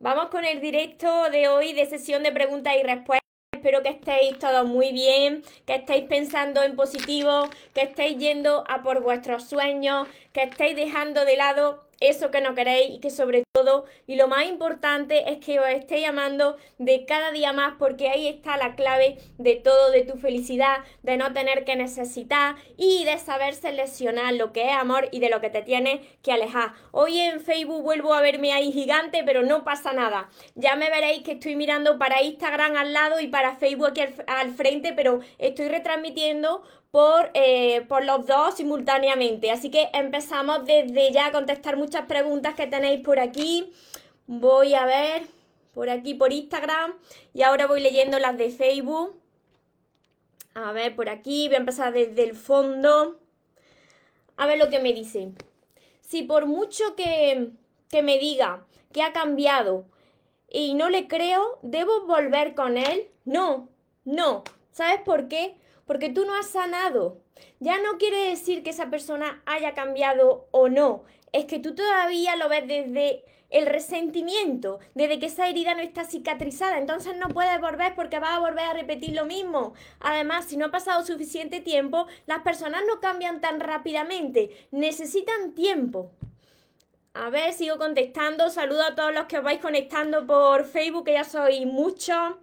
Vamos con el directo de hoy de sesión de preguntas y respuestas. Espero que estéis todos muy bien, que estéis pensando en positivo, que estéis yendo a por vuestros sueños, que estéis dejando de lado eso que no queréis y que sobre todo, y lo más importante es que os estéis amando de cada día más porque ahí está la clave de todo, de tu felicidad, de no tener que necesitar y de saber seleccionar lo que es amor y de lo que te tienes que alejar. Hoy en Facebook vuelvo a verme ahí gigante, pero no pasa nada. Ya me veréis que estoy mirando para Instagram al lado y para Facebook aquí al, al frente, pero estoy retransmitiendo por, eh, por los dos simultáneamente. Así que empezamos desde ya a contestar muchas preguntas que tenéis por aquí. Voy a ver por aquí por Instagram y ahora voy leyendo las de Facebook. A ver, por aquí voy a empezar desde el fondo. A ver lo que me dice. Si por mucho que, que me diga que ha cambiado y no le creo, ¿debo volver con él? No, no. ¿Sabes por qué? Porque tú no has sanado. Ya no quiere decir que esa persona haya cambiado o no, es que tú todavía lo ves desde el resentimiento, desde que esa herida no está cicatrizada, entonces no puedes volver porque vas a volver a repetir lo mismo. Además, si no ha pasado suficiente tiempo, las personas no cambian tan rápidamente, necesitan tiempo. A ver, sigo contestando. Saludo a todos los que os vais conectando por Facebook, que ya sois muchos.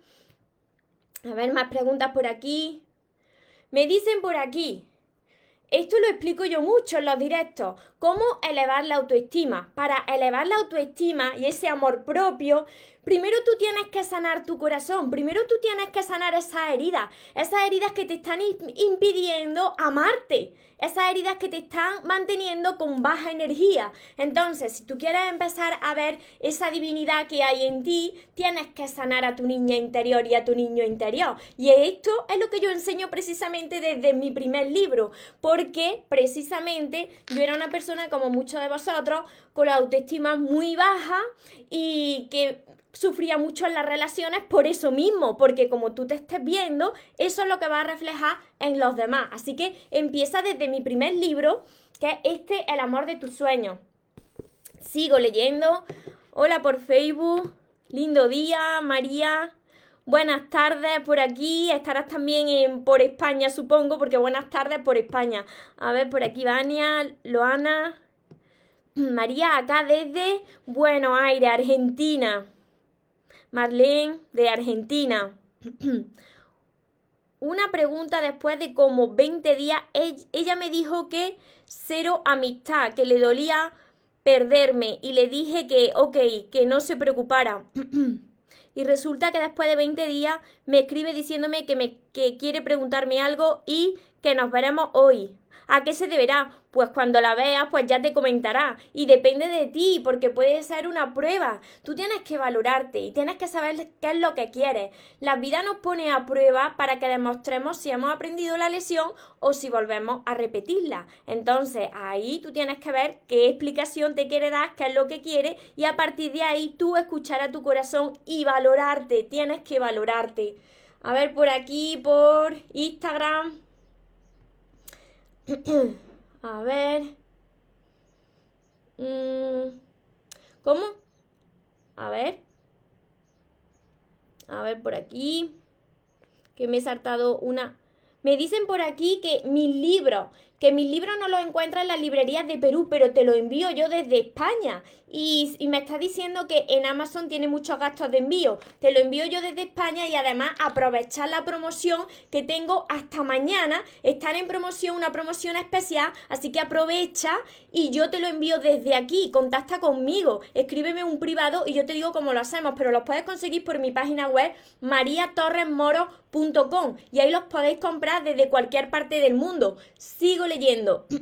A ver, más preguntas por aquí. Me dicen por aquí, esto lo explico yo mucho en los directos, cómo elevar la autoestima. Para elevar la autoestima y ese amor propio, primero tú tienes que sanar tu corazón, primero tú tienes que sanar esas heridas, esas heridas que te están impidiendo amarte, esas heridas que te están manteniendo con baja energía. Entonces, si tú quieres empezar a ver esa divinidad que hay en ti, tienes que sanar a tu niña interior y a tu niño interior. Y esto es lo que yo enseño precisamente desde mi primer libro, porque precisamente yo era una persona como muchos de vosotros con la autoestima muy baja y que sufría mucho en las relaciones por eso mismo, porque como tú te estés viendo, eso es lo que va a reflejar en los demás. Así que empieza desde mi primer libro, que es este, El amor de tus sueños. Sigo leyendo. Hola por Facebook. Lindo día, María. Buenas tardes por aquí. Estarás también en, por España, supongo, porque buenas tardes por España. A ver, por aquí Vania, Loana. María, acá desde Buenos Aires, Argentina. Marlene de Argentina. Una pregunta después de como 20 días, ella me dijo que cero amistad, que le dolía perderme y le dije que, ok, que no se preocupara. y resulta que después de 20 días me escribe diciéndome que, me, que quiere preguntarme algo y que nos veremos hoy. ¿A qué se deberá? Pues cuando la veas, pues ya te comentará. Y depende de ti, porque puede ser una prueba. Tú tienes que valorarte y tienes que saber qué es lo que quieres. La vida nos pone a prueba para que demostremos si hemos aprendido la lección o si volvemos a repetirla. Entonces, ahí tú tienes que ver qué explicación te quiere dar, qué es lo que quiere, y a partir de ahí tú escuchar a tu corazón y valorarte. Tienes que valorarte. A ver, por aquí, por Instagram. A ver. Mm, ¿Cómo? A ver. A ver por aquí. Que me he saltado una. Me dicen por aquí que mis libros, que mis libros no los encuentran en las librerías de Perú, pero te los envío yo desde España. Y, me está diciendo que en Amazon tiene muchos gastos de envío. Te lo envío yo desde España y además aprovechar la promoción que tengo hasta mañana. Están en promoción, una promoción especial, así que aprovecha y yo te lo envío desde aquí. Contacta conmigo, escríbeme un privado y yo te digo cómo lo hacemos, pero los puedes conseguir por mi página web mariatorresmoro.com y ahí los podéis comprar desde cualquier parte del mundo. Sigo leyendo.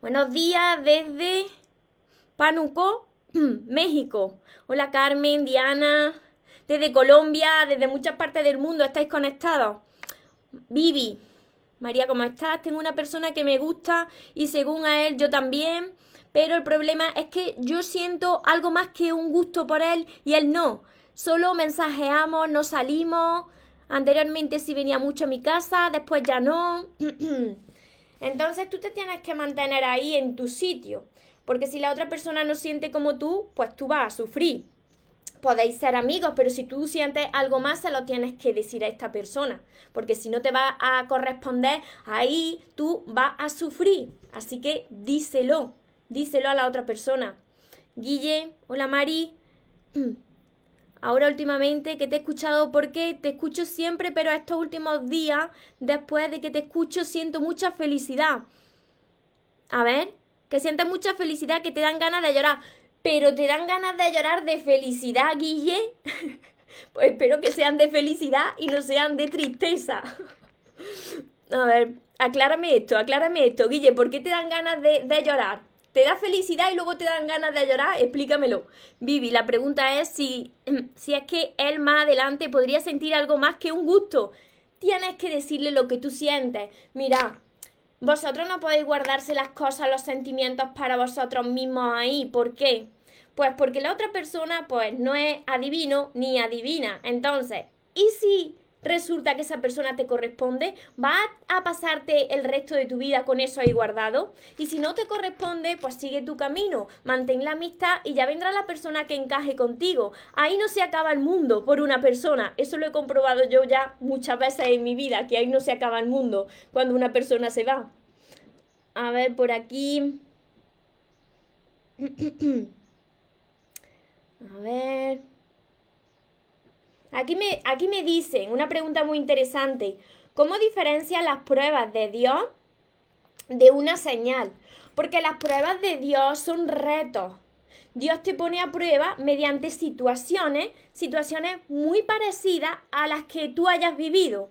Buenos días desde Pánuco, México. Hola Carmen, Diana. Desde Colombia, desde muchas partes del mundo estáis conectados. Vivi. María, ¿cómo estás? Tengo una persona que me gusta y según a él yo también. Pero el problema es que yo siento algo más que un gusto por él y él no. Solo mensajeamos, nos salimos. Anteriormente sí venía mucho a mi casa, después ya no. Entonces tú te tienes que mantener ahí en tu sitio. Porque si la otra persona no siente como tú, pues tú vas a sufrir. Podéis ser amigos, pero si tú sientes algo más, se lo tienes que decir a esta persona. Porque si no te va a corresponder, ahí tú vas a sufrir. Así que díselo, díselo a la otra persona. Guille, hola Mari. Ahora últimamente que te he escuchado, porque te escucho siempre, pero estos últimos días, después de que te escucho, siento mucha felicidad. A ver, que sientes mucha felicidad, que te dan ganas de llorar. Pero te dan ganas de llorar de felicidad, Guille. pues espero que sean de felicidad y no sean de tristeza. A ver, aclárame esto, aclárame esto, Guille, ¿por qué te dan ganas de, de llorar? ¿Te da felicidad y luego te dan ganas de llorar? Explícamelo. Vivi, la pregunta es si, si es que él más adelante podría sentir algo más que un gusto. Tienes que decirle lo que tú sientes. Mira, vosotros no podéis guardarse las cosas, los sentimientos para vosotros mismos ahí. ¿Por qué? Pues porque la otra persona pues no es adivino ni adivina. Entonces, ¿y si resulta que esa persona te corresponde? ¿Va a pasarte el resto de tu vida con eso ahí guardado? Y si no te corresponde, pues sigue tu camino, mantén la amistad y ya vendrá la persona que encaje contigo. Ahí no se acaba el mundo por una persona. Eso lo he comprobado yo ya muchas veces en mi vida, que ahí no se acaba el mundo cuando una persona se va. A ver, por aquí. A ver. Aquí me, aquí me dicen una pregunta muy interesante. ¿Cómo diferencian las pruebas de Dios de una señal? Porque las pruebas de Dios son retos. Dios te pone a prueba mediante situaciones, situaciones muy parecidas a las que tú hayas vivido.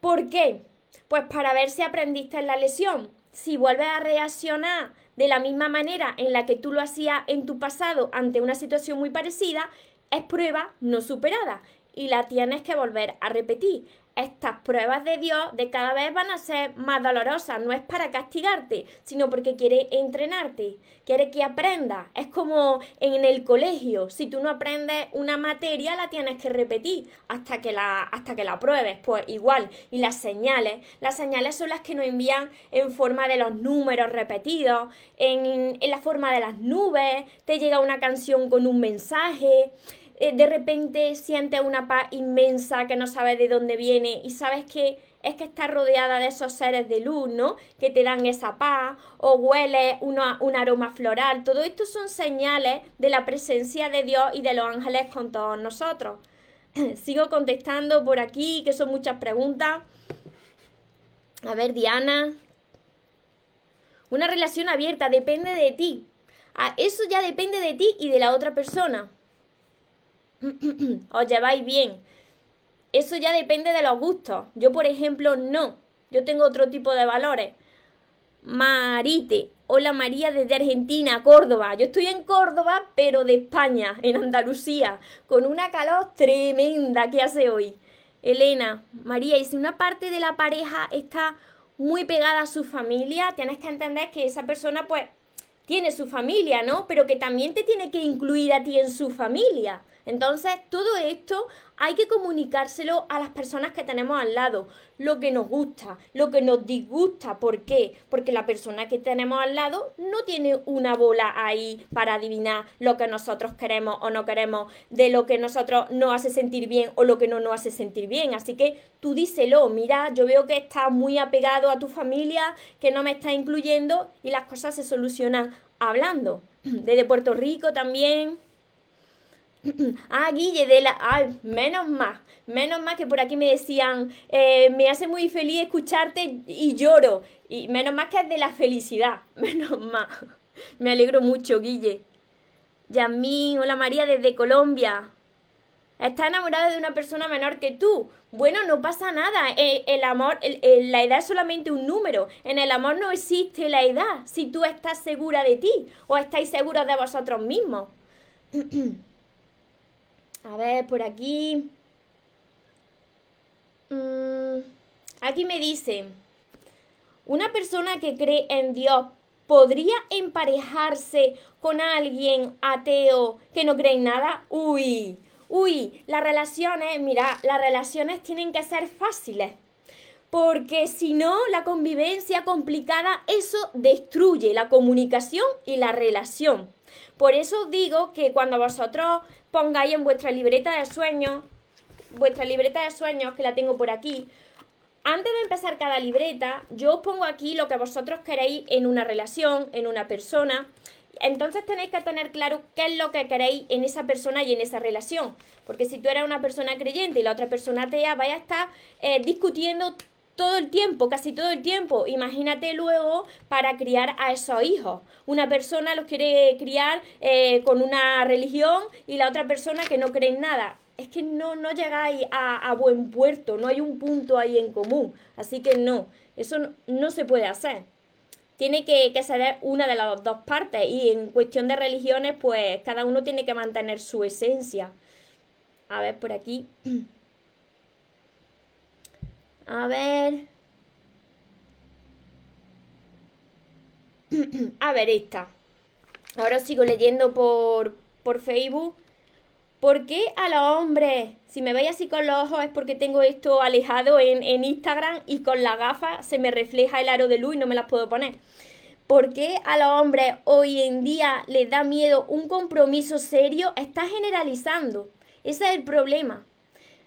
¿Por qué? Pues para ver si aprendiste en la lesión. Si vuelves a reaccionar de la misma manera en la que tú lo hacías en tu pasado ante una situación muy parecida, es prueba no superada y la tienes que volver a repetir. Estas pruebas de Dios de cada vez van a ser más dolorosas, no es para castigarte, sino porque quiere entrenarte, quiere que aprendas. Es como en el colegio, si tú no aprendes una materia la tienes que repetir hasta que la hasta que la pruebes, pues igual. Y las señales, las señales son las que nos envían en forma de los números repetidos, en, en la forma de las nubes, te llega una canción con un mensaje. Eh, de repente sientes una paz inmensa que no sabes de dónde viene y sabes que es que estás rodeada de esos seres de luz, ¿no? Que te dan esa paz, o huele un aroma floral. Todo esto son señales de la presencia de Dios y de los ángeles con todos nosotros. Sigo contestando por aquí, que son muchas preguntas. A ver, Diana. Una relación abierta depende de ti. Ah, eso ya depende de ti y de la otra persona. os lleváis bien. Eso ya depende de los gustos. Yo, por ejemplo, no. Yo tengo otro tipo de valores. Marite. Hola María desde Argentina, Córdoba. Yo estoy en Córdoba, pero de España, en Andalucía, con una calor tremenda que hace hoy. Elena, María, y si una parte de la pareja está muy pegada a su familia, tienes que entender que esa persona pues tiene su familia, ¿no? Pero que también te tiene que incluir a ti en su familia. Entonces, todo esto hay que comunicárselo a las personas que tenemos al lado, lo que nos gusta, lo que nos disgusta. ¿Por qué? Porque la persona que tenemos al lado no tiene una bola ahí para adivinar lo que nosotros queremos o no queremos, de lo que nosotros nos hace sentir bien o lo que no nos hace sentir bien. Así que tú díselo, mira, yo veo que estás muy apegado a tu familia, que no me estás incluyendo y las cosas se solucionan hablando. Desde Puerto Rico también. Ah, Guille, de la... Ay, menos más. Menos más que por aquí me decían, eh, me hace muy feliz escucharte y lloro. Y menos más que es de la felicidad. Menos más. Me alegro mucho, Guille. Yasmín, hola María desde Colombia. Está enamorada de una persona menor que tú. Bueno, no pasa nada. Eh, el, amor, la edad es solamente un número. En el amor no existe la edad si tú estás segura de ti o estáis seguros de vosotros mismos. A ver, por aquí. Mm, aquí me dice, una persona que cree en Dios podría emparejarse con alguien ateo que no cree en nada. Uy, uy, las relaciones, mira, las relaciones tienen que ser fáciles. Porque si no, la convivencia complicada, eso destruye la comunicación y la relación. Por eso digo que cuando vosotros pongáis en vuestra libreta de sueños, vuestra libreta de sueños, que la tengo por aquí, antes de empezar cada libreta, yo os pongo aquí lo que vosotros queréis en una relación, en una persona. Entonces tenéis que tener claro qué es lo que queréis en esa persona y en esa relación. Porque si tú eres una persona creyente y la otra persona atea, vaya a estar eh, discutiendo todo el tiempo, casi todo el tiempo. Imagínate luego para criar a esos hijos. Una persona los quiere criar eh, con una religión y la otra persona que no cree en nada. Es que no, no llegáis a, buen puerto, no hay un punto ahí en común. Así que no, eso no, se puede hacer. Tiene que, que ser una de las dos partes y en cuestión de religiones, pues cada uno tiene que mantener su esencia. A ver, por aquí. A ver. A ver, esta. Ahora sigo leyendo por, por Facebook. ¿Por qué a los hombres, si me veis así con los ojos, es porque tengo esto alejado en, en Instagram y con la gafa se me refleja el aro de luz y no me las puedo poner? ¿Por qué a los hombres hoy en día les da miedo un compromiso serio? Está generalizando. Ese es el problema.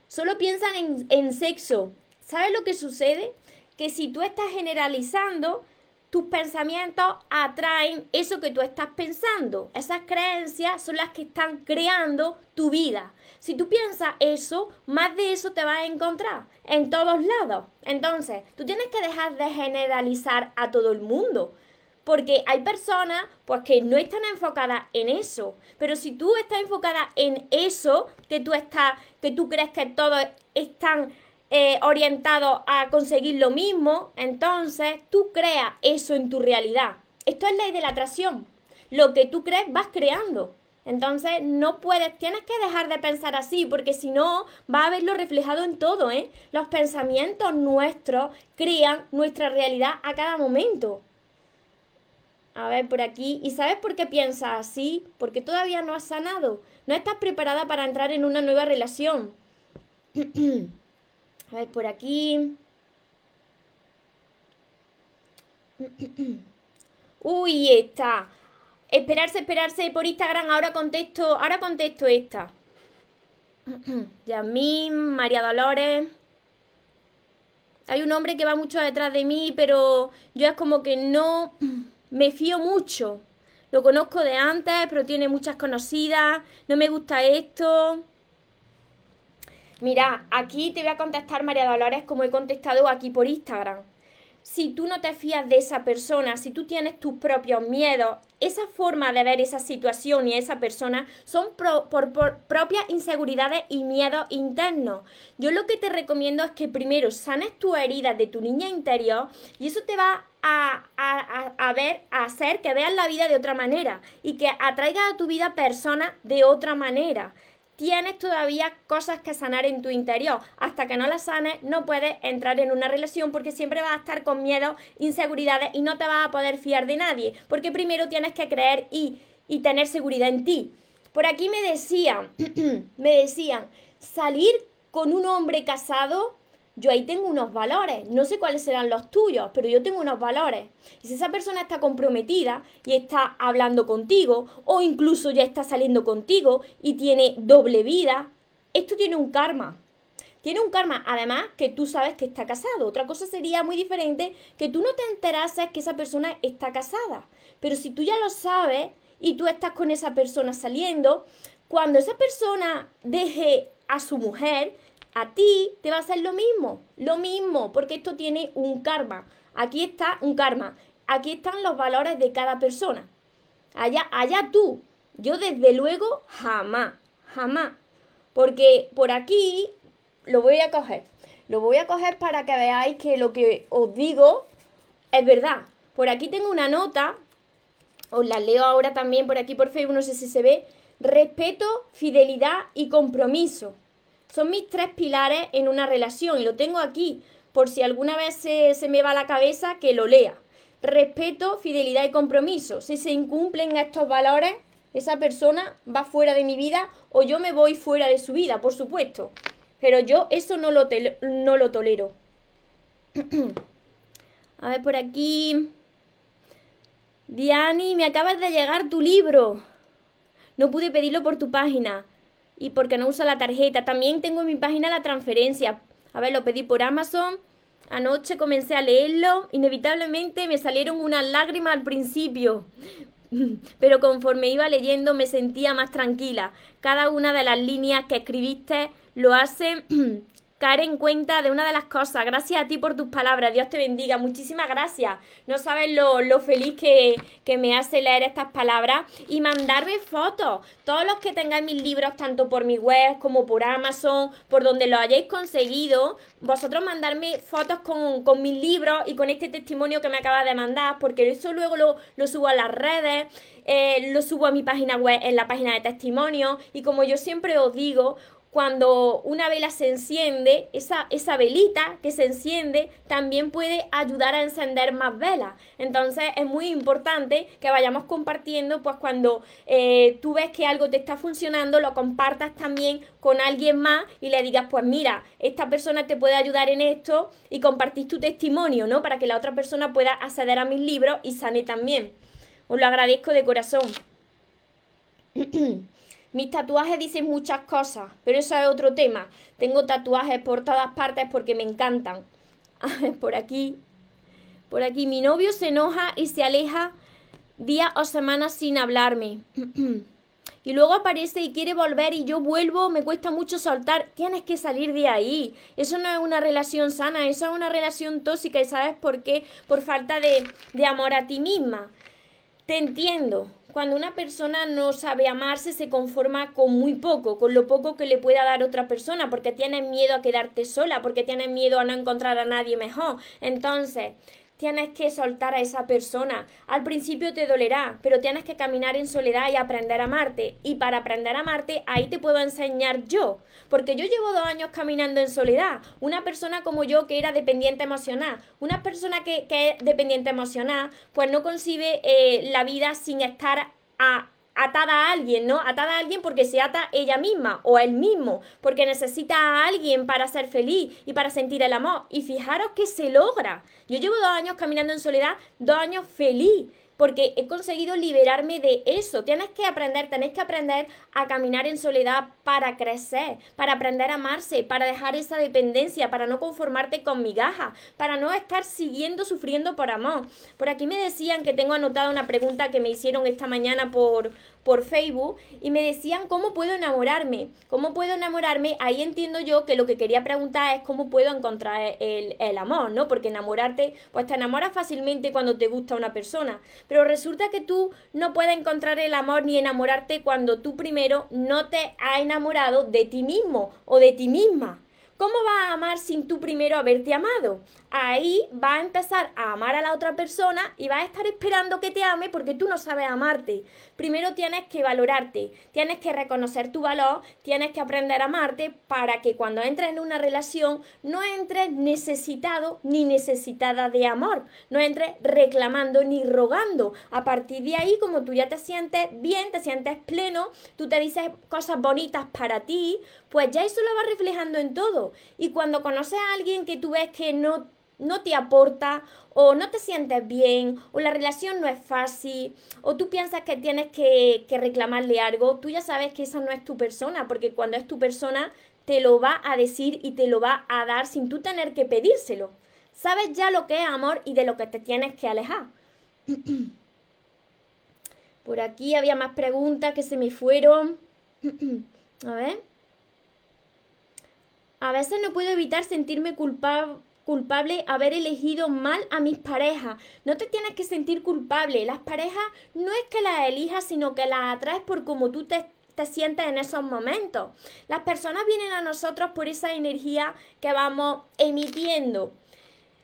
Solo piensan en, en sexo, ¿Sabes lo que sucede? Que si tú estás generalizando, tus pensamientos atraen eso que tú estás pensando. Esas creencias son las que están creando tu vida. Si tú piensas eso, más de eso te vas a encontrar en todos lados. Entonces, tú tienes que dejar de generalizar a todo el mundo. Porque hay personas pues, que no están enfocadas en eso. Pero si tú estás enfocada en eso, que tú estás, que tú crees que todos están eh, orientado a conseguir lo mismo, entonces tú creas eso en tu realidad. Esto es ley de la atracción. Lo que tú crees vas creando. Entonces no puedes, tienes que dejar de pensar así, porque si no, va a verlo reflejado en todo, ¿eh? Los pensamientos nuestros crean nuestra realidad a cada momento. A ver, por aquí. ¿Y sabes por qué piensas así? Porque todavía no has sanado. No estás preparada para entrar en una nueva relación. A ver, por aquí. Uy, esta. Esperarse, esperarse por Instagram. Ahora contesto, ahora contesto esta. Yasmín, María Dolores. Hay un hombre que va mucho detrás de mí, pero yo es como que no me fío mucho. Lo conozco de antes, pero tiene muchas conocidas. No me gusta esto. Mira, aquí te voy a contestar María Dolores como he contestado aquí por Instagram. Si tú no te fías de esa persona, si tú tienes tus propios miedos, esa forma de ver esa situación y esa persona son por, propias inseguridades y miedos internos. Yo lo que te recomiendo es que primero sanes tu herida de tu niña interior y eso te va a, a, a, ver, a hacer que veas la vida de otra manera y que atraiga a tu vida personas de otra manera tienes todavía cosas que sanar en tu interior. Hasta que no las sanes, no puedes entrar en una relación porque siempre vas a estar con miedo, inseguridades y no te vas a poder fiar de nadie. Porque primero tienes que creer y, y tener seguridad en ti. Por aquí me decían, me decían, salir con un hombre casado yo ahí tengo unos valores, no sé cuáles serán los tuyos, pero yo tengo unos valores. Y si esa persona está comprometida y está hablando contigo, o incluso ya está saliendo contigo y tiene doble vida, esto tiene un karma. Tiene un karma, además que tú sabes que está casado. Otra cosa sería muy diferente que tú no te enterases que esa persona está casada. Pero si tú ya lo sabes y tú estás con esa persona saliendo, cuando esa persona deje a su mujer, a ti te va a hacer lo mismo, lo mismo, porque esto tiene un karma. Aquí está un karma. Aquí están los valores de cada persona. Allá, allá tú. Yo desde luego jamás, jamás. Porque por aquí lo voy a coger. Lo voy a coger para que veáis que lo que os digo es verdad. Por aquí tengo una nota. Os la leo ahora también por aquí por Facebook, no sé si se ve. respeto, fidelidad y compromiso. Son mis tres pilares en una relación y lo tengo aquí por si alguna vez se, se me va la cabeza que lo lea. Respeto, fidelidad y compromiso. Si se incumplen estos valores, esa persona va fuera de mi vida o yo me voy fuera de su vida, por supuesto. Pero yo eso no lo, no lo tolero. A ver, por aquí. Diani, me acabas de llegar tu libro. No pude pedirlo por tu página. Y porque no usa la tarjeta. También tengo en mi página la transferencia. A ver, lo pedí por Amazon. Anoche comencé a leerlo. Inevitablemente me salieron unas lágrimas al principio. Pero conforme iba leyendo me sentía más tranquila. Cada una de las líneas que escribiste lo hace caer en cuenta de una de las cosas. Gracias a ti por tus palabras. Dios te bendiga. Muchísimas gracias. No sabes lo, feliz que, que, me hace leer estas palabras y mandarme fotos. Todos los que tengáis mis libros, tanto por mi web como por Amazon, por donde lo hayáis conseguido, vosotros mandarme fotos con, con mis libros y con este testimonio que me acaba de mandar, porque eso luego lo, lo subo a las redes. Eh, lo subo a mi página web, en la página de testimonio. Y como yo siempre os digo, cuando una vela se enciende, esa, esa velita que se enciende también puede ayudar a encender más velas. Entonces es muy importante que vayamos compartiendo, pues cuando eh, tú ves que algo te está funcionando, lo compartas también con alguien más y le digas, pues mira, esta persona te puede ayudar en esto y compartís tu testimonio, ¿no? Para que la otra persona pueda acceder a mis libros y sane también. Os lo agradezco de corazón. Mis tatuajes dicen muchas cosas, pero eso es otro tema. Tengo tatuajes por todas partes porque me encantan. por aquí, por aquí, mi novio se enoja y se aleja días o semanas sin hablarme. y luego aparece y quiere volver y yo vuelvo, me cuesta mucho soltar. Tienes que salir de ahí. Eso no es una relación sana, eso es una relación tóxica. ¿Y sabes por qué? Por falta de, de amor a ti misma. Te entiendo, cuando una persona no sabe amarse, se conforma con muy poco, con lo poco que le pueda dar otra persona, porque tienes miedo a quedarte sola, porque tienes miedo a no encontrar a nadie mejor. Entonces, tienes que soltar a esa persona. Al principio te dolerá, pero tienes que caminar en soledad y aprender a amarte. Y para aprender a amarte, ahí te puedo enseñar yo. Porque yo llevo dos años caminando en soledad. Una persona como yo que era dependiente emocional. Una persona que, que es dependiente emocional, pues no concibe eh, la vida sin estar a atada a alguien, ¿no? Atada a alguien porque se ata ella misma o a él mismo, porque necesita a alguien para ser feliz y para sentir el amor. Y fijaros que se logra. Yo llevo dos años caminando en soledad, dos años feliz porque he conseguido liberarme de eso. Tienes que aprender, tenés que aprender a caminar en soledad para crecer, para aprender a amarse, para dejar esa dependencia, para no conformarte con migajas, para no estar siguiendo sufriendo por amor. Por aquí me decían que tengo anotada una pregunta que me hicieron esta mañana por, por Facebook y me decían cómo puedo enamorarme, cómo puedo enamorarme, ahí entiendo yo que lo que quería preguntar es cómo puedo encontrar el, el, amor, ¿no? Porque enamorarte, pues te enamoras fácilmente cuando te gusta una persona, pero resulta que tú no puedes encontrar el amor ni enamorarte cuando tú primero no te has enamorado de ti mismo o de ti misma. ¿Cómo vas a amar sin tú primero haberte amado? Ahí va a empezar a amar a la otra persona y va a estar esperando que te ame porque tú no sabes amarte. Primero tienes que valorarte, tienes que reconocer tu valor, tienes que aprender a amarte para que cuando entres en una relación no entres necesitado ni necesitada de amor, no entres reclamando ni rogando. A partir de ahí, como tú ya te sientes bien, te sientes pleno, tú te dices cosas bonitas para ti, pues ya eso lo va reflejando en todo. Y cuando conoces a alguien que tú ves que no no te aporta o no te sientes bien o la relación no es fácil o tú piensas que tienes que, reclamarle algo, tú ya sabes que esa no es tu persona porque cuando es tu persona te lo va a decir y te lo va a dar sin tú tener que pedírselo. Sabes ya lo que es amor y de lo que te tienes que alejar. Por aquí había más preguntas que se me fueron. A ver. A veces no puedo evitar sentirme culpable culpable haber elegido mal a mis parejas. No te tienes que sentir culpable. Las parejas no es que las elijas, sino que las atraes por cómo tú te, te sientes en esos momentos. Las personas vienen a nosotros por esa energía que vamos emitiendo.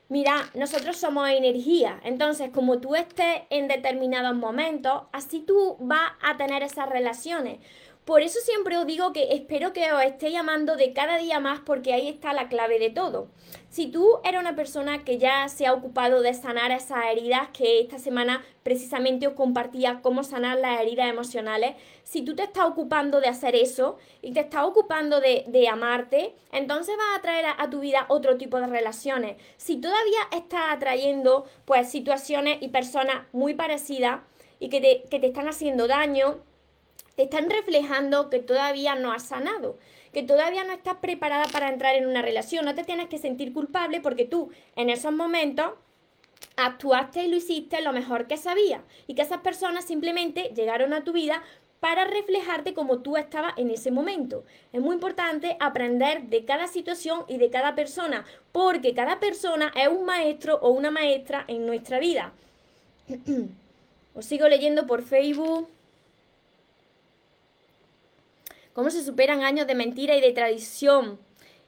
Mira, nosotros somos energía, entonces como tú estés en determinados momentos, así tú vas a tener esas relaciones. Por eso siempre os digo que espero que os esté llamando de cada día más porque ahí está la clave de todo. Si tú eres una persona que ya se ha ocupado de sanar esas heridas, que esta semana precisamente os compartía cómo sanar las heridas emocionales, si tú te estás ocupando de hacer eso y te estás ocupando de, amarte, entonces vas a atraer a, tu vida otro tipo de relaciones. Si todavía estás atrayendo pues situaciones y personas muy parecidas y que te, que te están haciendo daño, te están reflejando que todavía no has sanado, que todavía no estás preparada para entrar en una relación. No te tienes que sentir culpable porque tú en esos momentos actuaste y lo hiciste lo mejor que sabías y que esas personas simplemente llegaron a tu vida para reflejarte como tú estabas en ese momento. Es muy importante aprender de cada situación y de cada persona, porque cada persona es un maestro o una maestra en nuestra vida. Os sigo leyendo por Facebook. ¿Cómo se superan años de mentira y de tradición?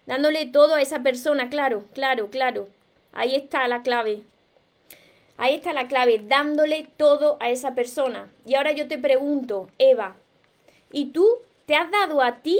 Dándole todo a esa persona, claro, claro, claro. Ahí está la clave. Ahí está la clave, dándole todo a esa persona. Y ahora yo te pregunto, Eva, ¿y tú te has dado a ti?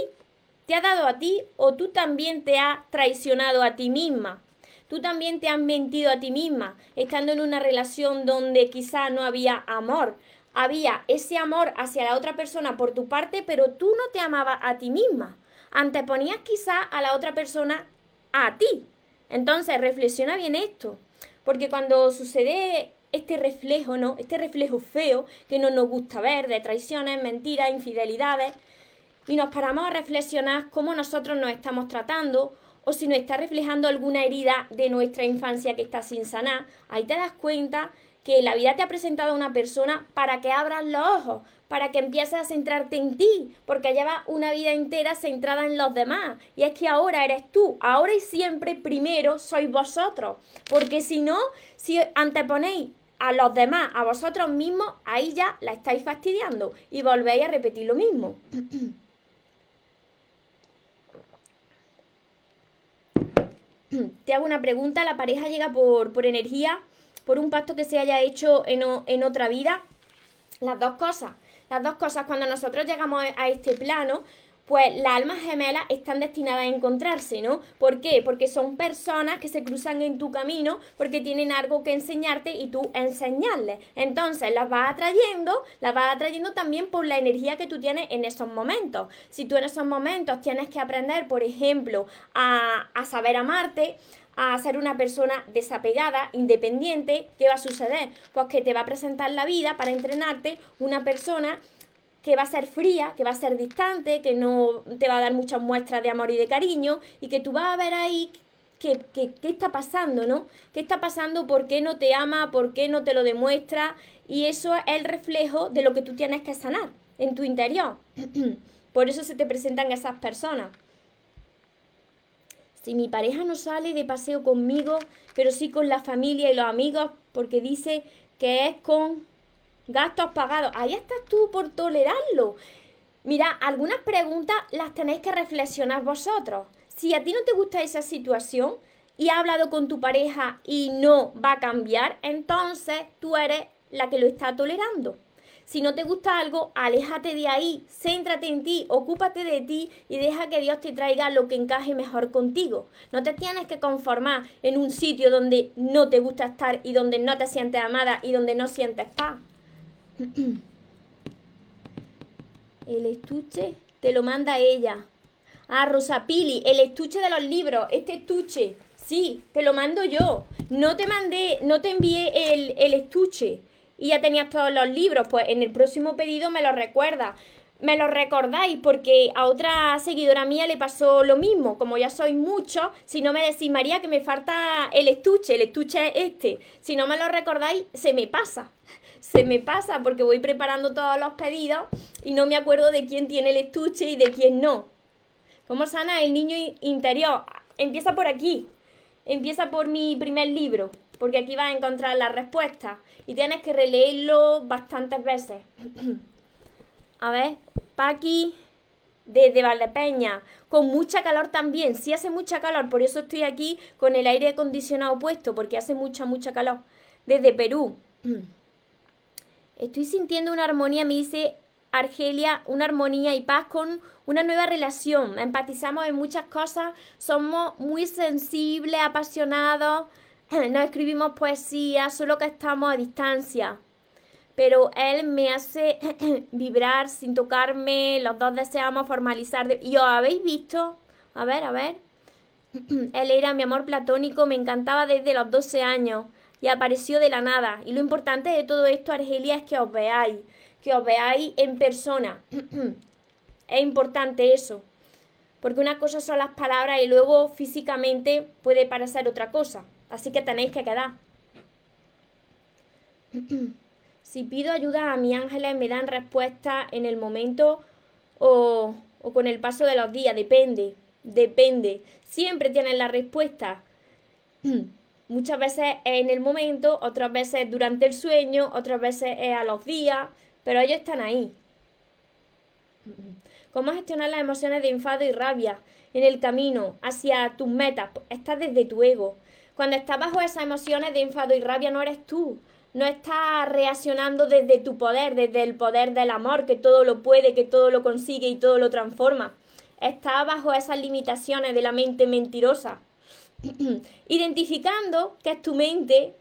¿Te has dado a ti o tú también te has traicionado a ti misma? Tú también te has mentido a ti misma, estando en una relación donde quizá no había amor, había ese amor hacia la otra persona por tu parte, pero tú no te amabas a ti misma. Anteponías quizá a la otra persona a ti. Entonces, reflexiona bien esto, porque cuando sucede este reflejo, ¿no? Este reflejo feo que no nos gusta ver de traiciones, mentiras, infidelidades, y nos paramos a reflexionar cómo nosotros nos estamos tratando o si nos está reflejando alguna herida de nuestra infancia que está sin sanar, ahí te das cuenta que la vida te ha presentado a una persona para que abras los ojos, para que empieces a centrarte en ti, porque llevas una vida entera centrada en los demás. Y es que ahora eres tú, ahora y siempre primero sois vosotros, porque si no, si anteponéis a los demás, a vosotros mismos, ahí ya la estáis fastidiando y volvéis a repetir lo mismo. Te hago una pregunta, ¿la pareja llega por, por energía? Por un pacto que se haya hecho en, otra vida. Las dos cosas. Las dos cosas, cuando nosotros llegamos a este plano, pues las almas gemelas están destinadas a encontrarse, ¿no? ¿Por qué? Porque son personas que se cruzan en tu camino porque tienen algo que enseñarte y tú enseñarles. Entonces las vas atrayendo, las vas atrayendo también por la energía que tú tienes en esos momentos. Si tú en esos momentos tienes que aprender, por ejemplo, a, a saber amarte, a ser una persona desapegada, independiente, ¿qué va a suceder? Pues que te va a presentar la vida para entrenarte una persona que va a ser fría, que va a ser distante, que no te va a dar muchas muestras de amor y de cariño y que tú vas a ver ahí qué, está pasando, ¿no? ¿Qué está pasando? ¿Por qué no te ama? ¿Por qué no te lo demuestra? Y eso es el reflejo de lo que tú tienes que sanar en tu interior. Por eso se te presentan esas personas. Si mi pareja no sale de paseo conmigo, pero sí con la familia y los amigos, porque dice que es con gastos pagados, ahí estás tú por tolerarlo. Mira, algunas preguntas las tenéis que reflexionar vosotros. Si a ti no te gusta esa situación y has hablado con tu pareja y no va a cambiar, entonces tú eres la que lo está tolerando. Si no te gusta algo, aléjate de ahí, céntrate en ti, ocúpate de ti y deja que Dios te traiga lo que encaje mejor contigo. No te tienes que conformar en un sitio donde no te gusta estar y donde no te sientes amada y donde no sientes paz. El estuche te lo manda ella. Ah, Rosa Pili, el estuche de los libros, este estuche, sí, te lo mando yo. No te mandé, no te envié el, el estuche y ya tenías todos los libros, pues en el próximo pedido me lo recuerda. Me lo recordáis porque a otra seguidora mía le pasó lo mismo. Como ya soy mucho, si no me decís, María, que me falta el estuche, el estuche es este. Si no me lo recordáis, se me pasa. Se me pasa porque voy preparando todos los pedidos y no me acuerdo de quién tiene el estuche y de quién no. ¿Cómo sana el niño interior? Empieza por aquí. Empieza por mi primer libro porque aquí vas a encontrar la respuesta y tienes que releerlo bastantes veces. a ver, Paqui, desde Valdepeña, con mucha calor también, sí hace mucha calor, por eso estoy aquí con el aire acondicionado puesto, porque hace mucha, mucha calor. Desde Perú. Estoy sintiendo una armonía, me dice Argelia, una armonía y paz con una nueva relación. Empatizamos en muchas cosas, somos muy sensibles, apasionados, no escribimos poesía, solo que estamos a distancia pero él me hace vibrar sin tocarme, los dos deseamos formalizar. ¿Y os habéis visto? A ver, a ver. él era mi amor platónico, me encantaba desde los 12 años y apareció de la nada. Y lo importante de todo esto, Argelia, es que os veáis, que os veáis en persona. es importante eso. Porque una cosa son las palabras y luego físicamente puede parecer otra cosa. Así que tenéis que quedar. Si pido ayuda a mis ángeles, me dan respuesta en el momento o, con el paso de los días. Depende, depende. Siempre tienen la respuesta. Muchas veces es en el momento, otras veces durante el sueño, otras veces es a los días, pero ellos están ahí. ¿Cómo gestionar las emociones de enfado y rabia en el camino hacia tus metas? Estás desde tu ego. Cuando estás bajo esas emociones de enfado y rabia no eres tú, no estás reaccionando desde tu poder, desde el poder del amor, que todo lo puede, que todo lo consigue y todo lo transforma. Está bajo esas limitaciones de la mente mentirosa. Identificando que es tu mente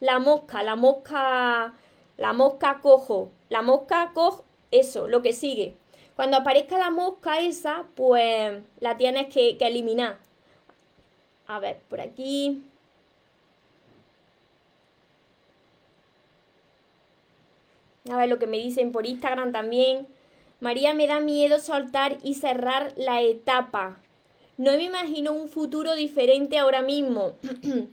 la mosca, la mosca, la mosca cojo, la mosca cojo, eso, lo que sigue. Cuando aparezca la mosca esa, pues la tienes que, que eliminar. A ver, por aquí. A ver lo que me dicen por Instagram también. María, me da miedo soltar y cerrar la etapa. No me imagino un futuro diferente ahora mismo.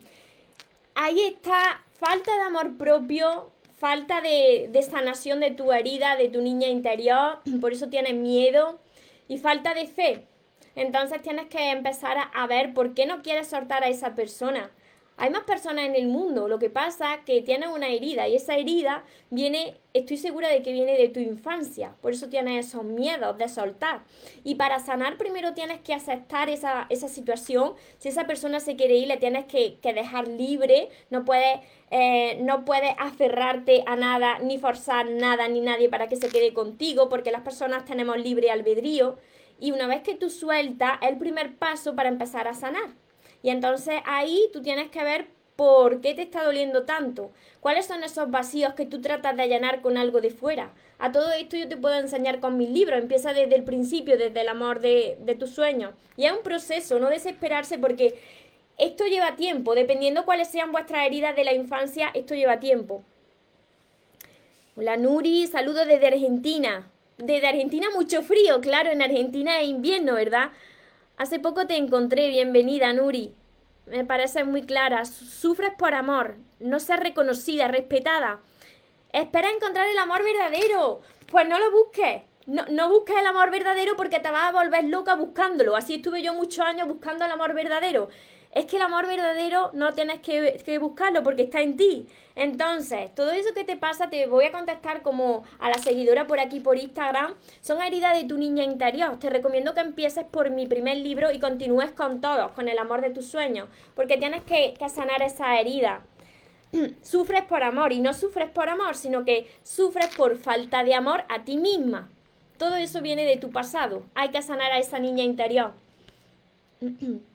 Ahí está, falta de amor propio, falta de, de, sanación de tu herida, de tu niña interior, por eso tienes miedo y falta de fe. Entonces tienes que empezar a, ver por qué no quieres soltar a esa persona. Hay más personas en el mundo, lo que pasa que tienes una herida y esa herida viene, estoy segura de que viene de tu infancia, por eso tienes esos miedos de soltar. Y para sanar primero tienes que aceptar esa, esa situación, si esa persona se quiere ir le tienes que, dejar libre, no puedes, eh, no puedes aferrarte a nada, ni forzar nada, ni nadie para que se quede contigo, porque las personas tenemos libre albedrío. Y una vez que tú sueltas, el primer paso para empezar a sanar. Y entonces ahí tú tienes que ver por qué te está doliendo tanto, cuáles son esos vacíos que tú tratas de allanar con algo de fuera. A todo esto yo te puedo enseñar con mis libros, empieza desde el principio, desde el amor de, de tus sueños. Y es un proceso, no desesperarse porque esto lleva tiempo, dependiendo cuáles sean vuestras heridas de la infancia, esto lleva tiempo. Hola Nuri, saludos desde Argentina. Desde Argentina mucho frío, claro, en Argentina es invierno, ¿verdad? Hace poco te encontré, bienvenida Nuri. Me parece muy clara. Sufres por amor, no ser reconocida, respetada. Espera encontrar el amor verdadero. Pues no lo busques. No, no busques el amor verdadero porque te vas a volver loca buscándolo. Así estuve yo muchos años buscando el amor verdadero es que el amor verdadero no tienes que, buscarlo porque está en ti. Entonces, todo eso que te pasa, te voy a contestar como a la seguidora por aquí por Instagram, son heridas de tu niña interior. Te recomiendo que empieces por mi primer libro y continúes con todos, con el amor de tus sueños, porque tienes que, que sanar esa herida. sufres por amor y no sufres por amor, sino que sufres por falta de amor a ti misma. Todo eso viene de tu pasado. Hay que sanar a esa niña interior.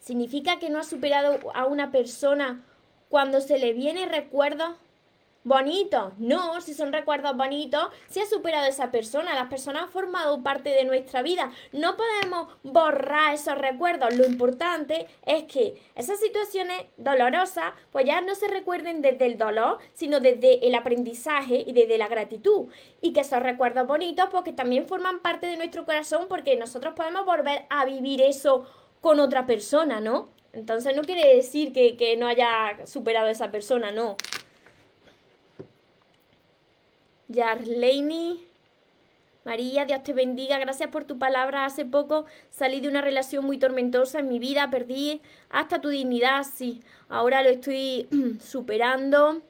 ¿Significa que no ha superado a una persona cuando se le viene recuerdos bonitos? No, si son recuerdos bonitos, se ha superado esa persona. Las personas han formado parte de nuestra vida. No podemos borrar esos recuerdos. Lo importante es que esas situaciones dolorosas, pues ya no se recuerden desde el dolor, sino desde el aprendizaje y desde la gratitud. Y que esos recuerdos bonitos, porque también forman parte de nuestro corazón, porque nosotros podemos volver a vivir eso con otra persona, ¿no? Entonces no quiere decir que, no haya superado a esa persona, no. Yarleini, María, Dios te bendiga, gracias por tu palabra. Hace poco salí de una relación muy tormentosa en mi vida, perdí hasta tu dignidad, sí. Ahora lo estoy superando.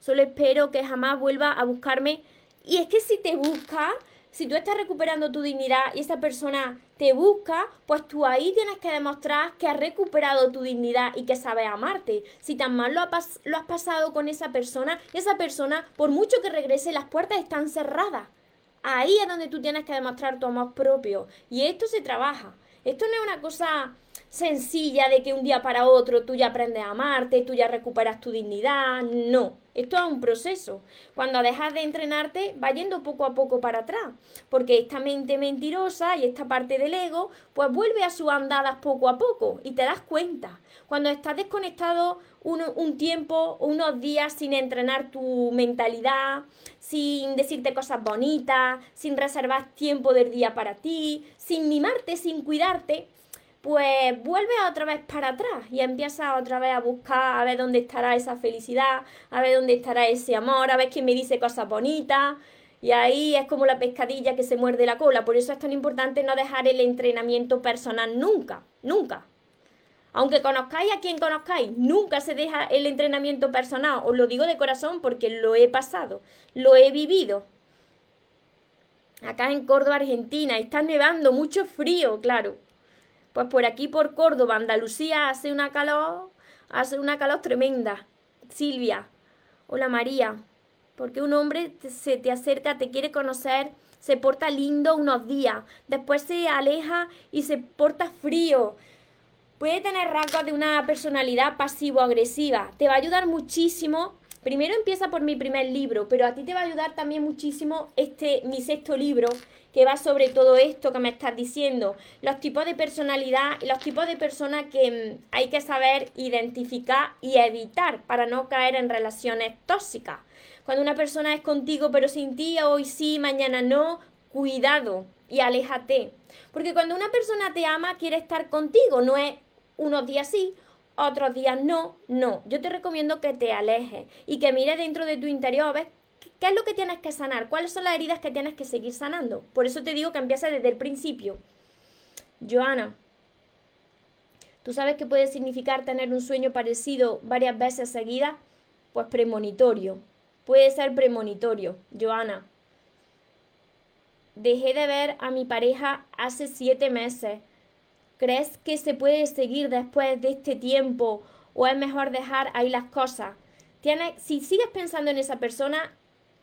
Solo espero que jamás vuelva a buscarme. Y es que si te busca, Si tú estás recuperando tu dignidad y esa persona te busca, pues tú ahí tienes que demostrar que has recuperado tu dignidad y que sabes amarte. Si tan mal lo, lo has pasado con esa persona, esa persona, por mucho que regrese, las puertas están cerradas. Ahí es donde tú tienes que demostrar tu amor propio. Y esto se trabaja. Esto no es una cosa sencilla de que un día para otro tú ya aprendes a amarte, tú ya recuperas tu dignidad. No, esto es un proceso. Cuando dejas de entrenarte, va yendo poco a poco para atrás, porque esta mente mentirosa y esta parte del ego, pues vuelve a sus andadas poco a poco y te das cuenta. Cuando estás desconectado un, un tiempo, unos días sin entrenar tu mentalidad, sin decirte cosas bonitas, sin reservar tiempo del día para ti, sin mimarte, sin cuidarte, pues vuelve otra vez para atrás y empieza otra vez a buscar a ver dónde estará esa felicidad, a ver dónde estará ese amor, a ver quién me dice cosas bonitas. Y ahí es como la pescadilla que se muerde la cola. Por eso es tan importante no dejar el entrenamiento personal nunca, nunca. Aunque conozcáis a quien conozcáis, nunca se deja el entrenamiento personal. Os lo digo de corazón porque lo he pasado, lo he vivido. Acá en Córdoba, Argentina, está nevando, mucho frío, claro. Pues por aquí, por Córdoba, Andalucía, hace una calor, hace una calor tremenda. Silvia, hola María, porque un hombre se te acerca, te quiere conocer, se porta lindo unos días, después se aleja y se porta frío. Puede tener rasgos de una personalidad pasivo-agresiva. Te va a ayudar muchísimo. Primero empieza por mi primer libro, pero a ti te va a ayudar también muchísimo este mi sexto libro, que va sobre todo esto que me estás diciendo, los tipos de personalidad, los tipos de personas que mm, hay que saber identificar y evitar para no caer en relaciones tóxicas. Cuando una persona es contigo pero sin ti, hoy sí, mañana no, cuidado y aléjate. Porque cuando una persona te ama, quiere estar contigo, no es unos días sí, otros días no, no. Yo te recomiendo que te alejes y que mires dentro de tu interior, ¿ves? ¿Qué es lo que tienes que sanar? ¿Cuáles son las heridas que tienes que seguir sanando? Por eso te digo que empieza desde el principio. Joana, ¿tú sabes qué puede significar tener un sueño parecido varias veces seguidas? Pues premonitorio. Puede ser premonitorio. Joana, dejé de ver a mi pareja hace siete meses. ¿Crees que se puede seguir después de este tiempo o es mejor dejar ahí las cosas? Tienes, si sigues pensando en esa persona,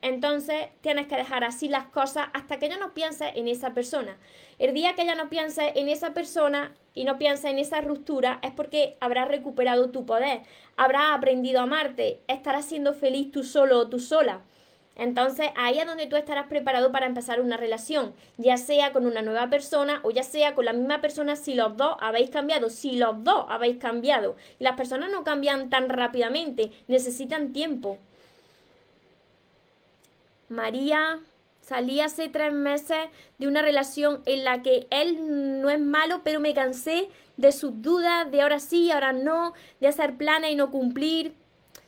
entonces tienes que dejar así las cosas hasta que ella no piense en esa persona. El día que ella no piense en esa persona y no piense en esa ruptura es porque habrás recuperado tu poder, habrás aprendido a amarte, estarás siendo feliz tú solo o tú sola. Entonces ahí es donde tú estarás preparado para empezar una relación, ya sea con una nueva persona o ya sea con la misma persona si los dos habéis cambiado, si los dos habéis cambiado. las personas no cambian tan rápidamente, necesitan tiempo. María salí hace tres meses de una relación en la que él no es malo, pero me cansé de sus dudas, de ahora sí, ahora no, de hacer planes y no cumplir.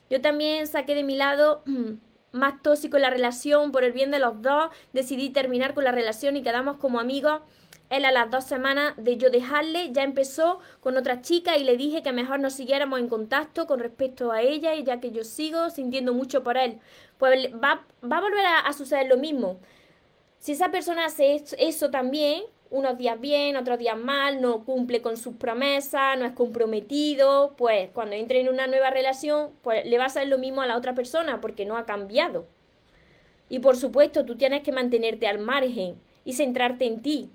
Yo también saqué de mi lado más tóxico en la relación por el bien de los dos, decidí terminar con la relación y quedamos como amigos. Él a las dos semanas de yo dejarle ya empezó con otra chica y le dije que mejor nos siguiéramos en contacto con respecto a ella y ya que yo sigo sintiendo mucho por él. Pues va, va a volver a, suceder lo mismo. Si esa persona hace eso también, unos días bien, otros días mal, no cumple con sus promesas, no es comprometido, pues cuando entre en una nueva relación, pues le va a hacer lo mismo a la otra persona porque no ha cambiado. Y por supuesto, tú tienes que mantenerte al margen y centrarte en ti,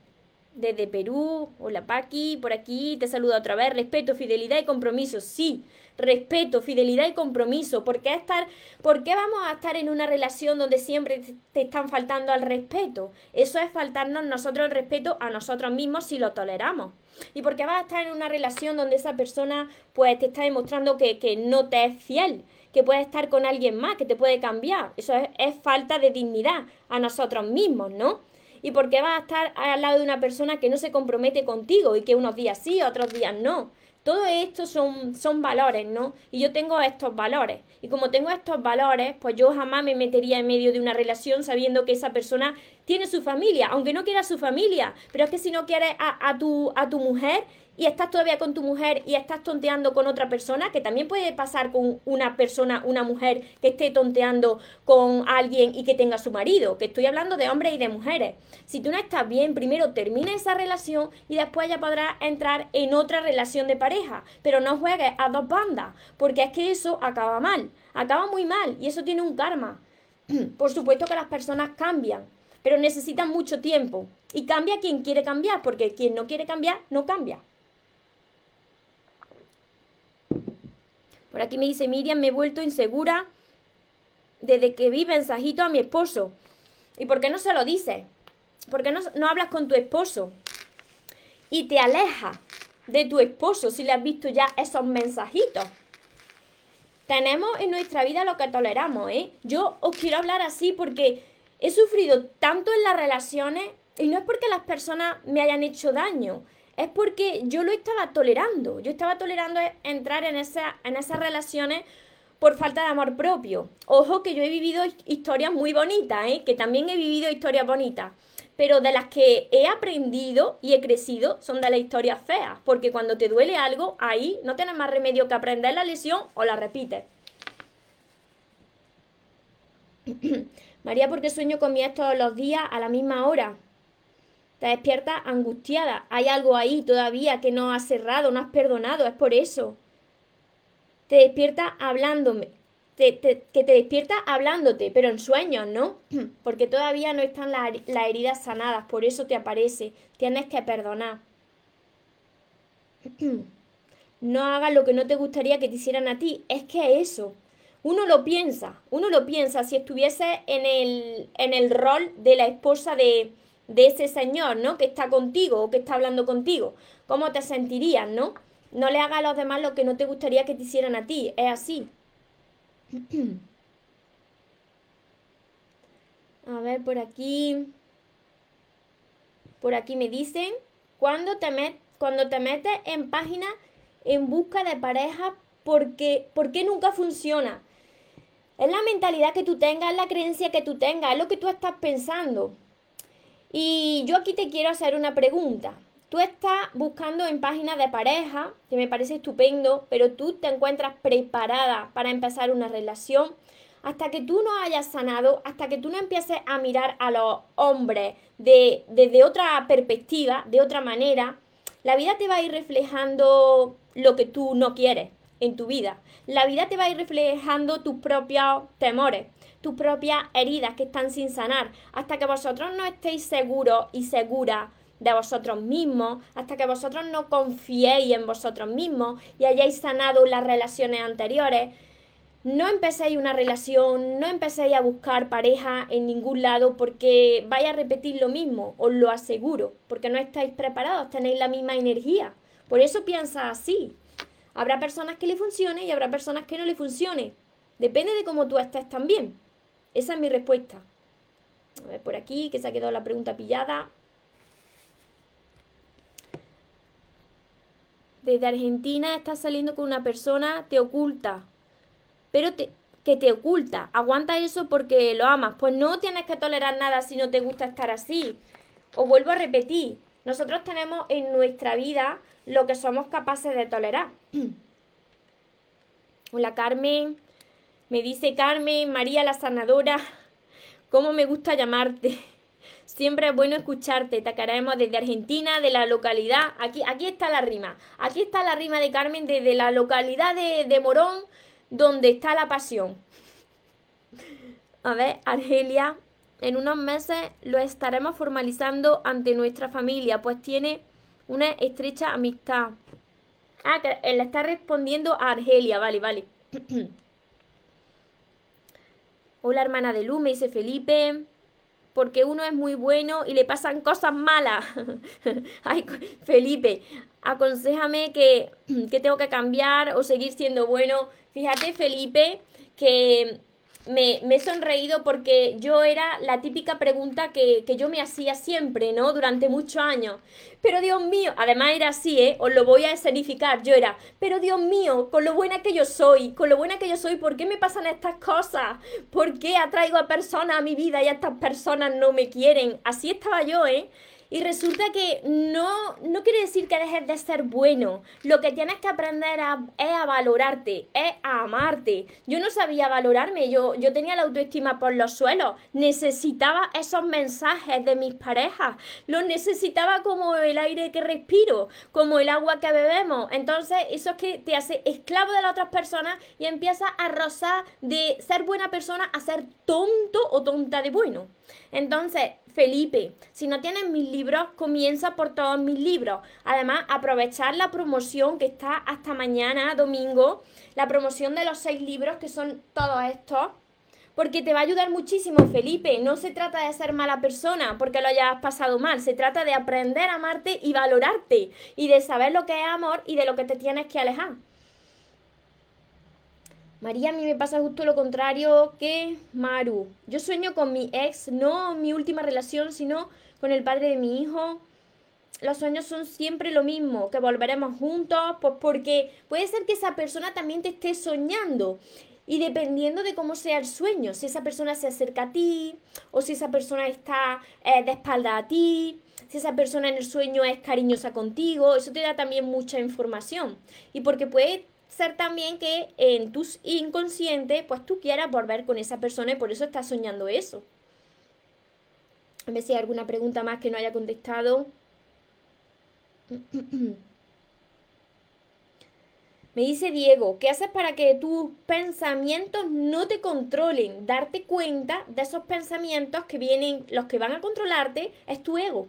desde Perú. Hola Paqui, por aquí te saludo otra vez. Respeto, fidelidad y compromiso. Sí, respeto, fidelidad y compromiso. ¿Por qué, estar, ¿Por qué vamos a estar en una relación donde siempre te están faltando al respeto? Eso es faltarnos nosotros el respeto a nosotros mismos si lo toleramos. ¿Y por qué vas a estar en una relación donde esa persona pues te está demostrando que, que no te es fiel? que puede estar con alguien más, que te puede cambiar. Eso es, es falta de dignidad a nosotros mismos, ¿no? y por qué vas a estar al lado de una persona que no se compromete contigo y que unos días sí, otros días no. Todo esto son, son valores, ¿no? Y yo tengo estos valores. Y como tengo estos valores, pues yo jamás me metería en medio de una relación sabiendo que esa persona tiene su familia, aunque no quiera su familia. Pero es que si no quieres a, tu, a tu mujer, y estás todavía con tu mujer y estás tonteando con otra persona, que también puede pasar con una persona, una mujer que esté tonteando con alguien y que tenga su marido, que estoy hablando de hombres y de mujeres. Si tú no estás bien, primero termina esa relación y después ya podrás entrar en otra relación de pareja, pero no juegues a dos bandas, porque es que eso acaba mal, acaba muy mal y eso tiene un karma. Por supuesto que las personas cambian, pero necesitan mucho tiempo. Y cambia quien quiere cambiar, porque quien no quiere cambiar, no cambia. Por aquí me dice Miriam, me he vuelto insegura desde que vi mensajito a mi esposo. ¿Y por qué no se lo dices? ¿Por qué no, no hablas con tu esposo? Y te alejas de tu esposo si le has visto ya esos mensajitos. Tenemos en nuestra vida lo que toleramos, ¿eh? Yo os quiero hablar así porque he sufrido tanto en las relaciones y no es porque las personas me hayan hecho daño, es porque yo lo estaba tolerando. Yo estaba tolerando entrar en, esa, en esas relaciones por falta de amor propio. Ojo que yo he vivido historias muy bonitas, ¿eh? que también he vivido historias bonitas. Pero de las que he aprendido y he crecido son de las historias feas. Porque cuando te duele algo, ahí no tienes más remedio que aprender la lesión o la repites. María, ¿por qué sueño con mi todos los días a la misma hora? Te despiertas angustiada. Hay algo ahí todavía que no has cerrado, no has perdonado. Es por eso. Te despiertas hablándome. que te despiertas hablándote, pero en sueños, ¿no? Porque todavía no están las, las heridas sanadas. Por eso te aparece. Tienes que perdonar. No hagas lo que no te gustaría que te hicieran a ti. Es que eso. Uno lo piensa. Uno lo piensa si estuviese en el, en el rol de la esposa de, de ese señor, ¿no? Que está contigo o que está hablando contigo. ¿Cómo te sentirías, no? No le hagas a los demás lo que no te gustaría que te hicieran a ti. Es así. A ver, por aquí. Por aquí me dicen, cuando te, met, cuando te metes en páginas en busca de pareja, porque, ¿por qué nunca funciona? Es la mentalidad que tú tengas, es la creencia que tú tengas, es lo que tú estás pensando. Y yo aquí te quiero hacer una pregunta. Tú estás buscando en páginas de pareja, que me parece estupendo, pero tú te encuentras preparada para empezar una relación. Hasta que tú no hayas sanado, hasta que tú no empieces a mirar a los hombres de, desde otra perspectiva, de otra manera, la vida te va a ir reflejando lo que tú no quieres en tu vida. La vida te va a ir reflejando tus propios temores tus propias heridas que están sin sanar, hasta que vosotros no estéis seguros y seguras de vosotros mismos, hasta que vosotros no confiéis en vosotros mismos y hayáis sanado las relaciones anteriores. No empecéis una relación, no empecéis a buscar pareja en ningún lado porque vais a repetir lo mismo, os lo aseguro, porque no estáis preparados, tenéis la misma energía. Por eso piensa así. Habrá personas que le funcione y habrá personas que no le funcione. Depende de cómo tú estés también. Esa es mi respuesta. A ver, por aquí, que se ha quedado la pregunta pillada. Desde Argentina estás saliendo con una persona, te oculta. Pero te, que te oculta. Aguanta eso porque lo amas. Pues no tienes que tolerar nada si no te gusta estar así. Os vuelvo a repetir. Nosotros tenemos en nuestra vida lo que somos capaces de tolerar. Hola Carmen. Me dice Carmen, María la sanadora, cómo me gusta llamarte. Siempre es bueno escucharte. Te desde Argentina, de la localidad. Aquí, aquí está la rima. Aquí está la rima de Carmen desde la localidad de, de Morón, donde está la pasión. A ver, Argelia, en unos meses lo estaremos formalizando ante nuestra familia, pues tiene una estrecha amistad. Ah, que le está respondiendo a Argelia, vale, vale. Hola hermana de Luz, me dice Felipe, porque uno es muy bueno y le pasan cosas malas. Ay, Felipe, aconsejame que, que tengo que cambiar o seguir siendo bueno. Fíjate, Felipe, que me, he sonreído porque yo era la típica pregunta que, yo me hacía siempre, ¿no? Durante muchos años. Pero Dios mío, además era así, ¿eh? Os lo voy a escenificar. Yo era, pero Dios mío, con lo buena que yo soy, con lo buena que yo soy, ¿por qué me pasan estas cosas? ¿Por qué atraigo a personas a mi vida y estas personas no me quieren? Así estaba yo, ¿eh? Y resulta que no, no quiere decir que dejes de ser bueno. Lo que tienes que aprender es a valorarte, es a amarte. Yo no sabía valorarme, yo, yo tenía la autoestima por los suelos. Necesitaba esos mensajes de mis parejas. Los necesitaba como el aire que respiro, como el agua que bebemos. Entonces, eso es que te hace esclavo de las otras personas y empiezas a rozar de ser buena persona a ser tonto o tonta de bueno. Entonces, Felipe, si no tienes mis libros, comienza por todos mis libros. Además, aprovechar la promoción que está hasta mañana, domingo, la promoción de los seis libros, que son todos estos, porque te va a ayudar muchísimo, Felipe. No se trata de ser mala persona porque lo hayas pasado mal, se trata de aprender a amarte y valorarte, y de saber lo que es amor y de lo que te tienes que alejar. María, a mí me pasa justo lo contrario que Maru. Yo sueño con mi ex, no mi última relación, sino con el padre de mi hijo. Los sueños son siempre lo mismo, que volveremos juntos, pues porque puede ser que esa persona también te esté soñando. Y dependiendo de cómo sea el sueño, si esa persona se acerca a ti, o si esa persona está eh, de espalda a ti, si esa persona en el sueño es cariñosa contigo, eso te da también mucha información. Y porque puede ser también que en tu inconsciente, pues tú quieras volver con esa persona y por eso estás soñando eso. A ver si hay alguna pregunta más que no haya contestado. Me dice Diego, ¿qué haces para que tus pensamientos no te controlen? Darte cuenta de esos pensamientos que vienen, los que van a controlarte, es tu ego.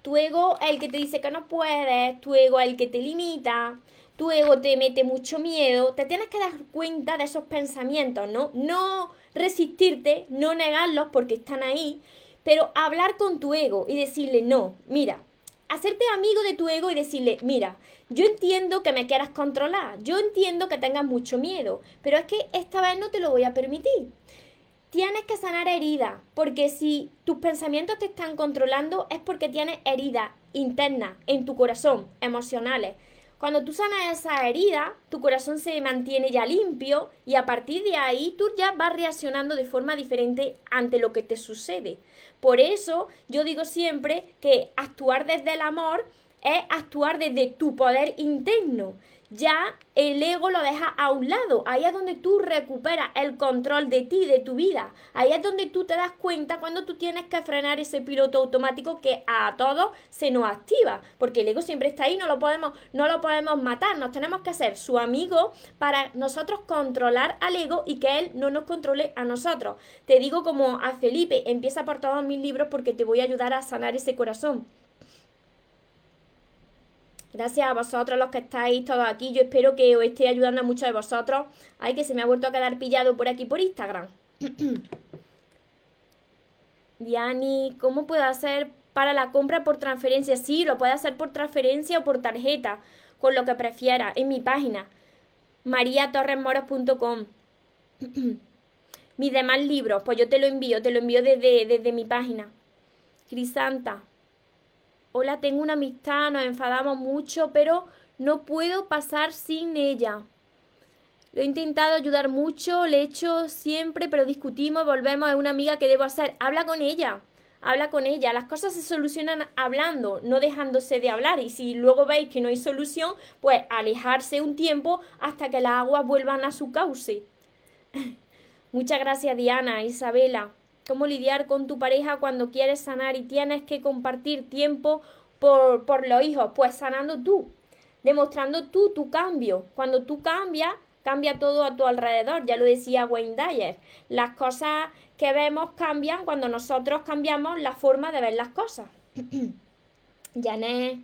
Tu ego es el que te dice que no puedes, tu ego es el que te limita, tu ego te mete mucho miedo, te tienes que dar cuenta de esos pensamientos, ¿no? No resistirte, no negarlos porque están ahí, pero hablar con tu ego y decirle, no, mira, hacerte amigo de tu ego y decirle, mira, yo entiendo que me quieras controlar, yo entiendo que tengas mucho miedo, pero es que esta vez no te lo voy a permitir. Tienes que sanar heridas, porque si tus pensamientos te están controlando es porque tienes heridas internas en tu corazón, emocionales, cuando tú sanas esa herida, tu corazón se mantiene ya limpio y a partir de ahí tú ya vas reaccionando de forma diferente ante lo que te sucede. Por eso yo digo siempre que actuar desde el amor es actuar desde tu poder interno ya el ego lo deja a un lado. Ahí es donde tú recuperas el control de ti, de tu vida. Ahí es donde tú te das cuenta cuando tú tienes que frenar ese piloto automático que a todos se nos activa. Porque el ego siempre está ahí, no lo podemos, no lo podemos matar. Nos tenemos que hacer su amigo para nosotros controlar al ego y que él no nos controle a nosotros. Te digo como a Felipe, empieza por todos mis libros porque te voy a ayudar a sanar ese corazón. Gracias a vosotros los que estáis todos aquí. Yo espero que os esté ayudando a muchos de vosotros. Ay, que se me ha vuelto a quedar pillado por aquí por Instagram. Diani, ¿cómo puedo hacer para la compra por transferencia? Sí, lo puedes hacer por transferencia o por tarjeta, con lo que prefieras, en mi página, mariatorresmoros.com. Mis demás libros, pues yo te lo envío, te lo envío desde, desde mi página. Crisanta, hola, tengo una amistad, nos enfadamos mucho, pero no puedo pasar sin ella. Lo he intentado ayudar mucho, le he hecho siempre, pero discutimos, volvemos, es una amiga que debo hacer. Habla con ella, habla con ella. Las cosas se solucionan hablando, no dejándose de hablar. Y si luego veis que no hay solución, pues alejarse un tiempo hasta que las aguas vuelvan a su cauce. Muchas gracias Diana, Isabela cómo lidiar con tu pareja cuando quieres sanar y tienes que compartir tiempo por, por los hijos, pues sanando tú, demostrando tú tu cambio. Cuando tú cambias, cambia todo a tu alrededor, ya lo decía Wayne Dyer. Las cosas que vemos cambian cuando nosotros cambiamos la forma de ver las cosas. Janet,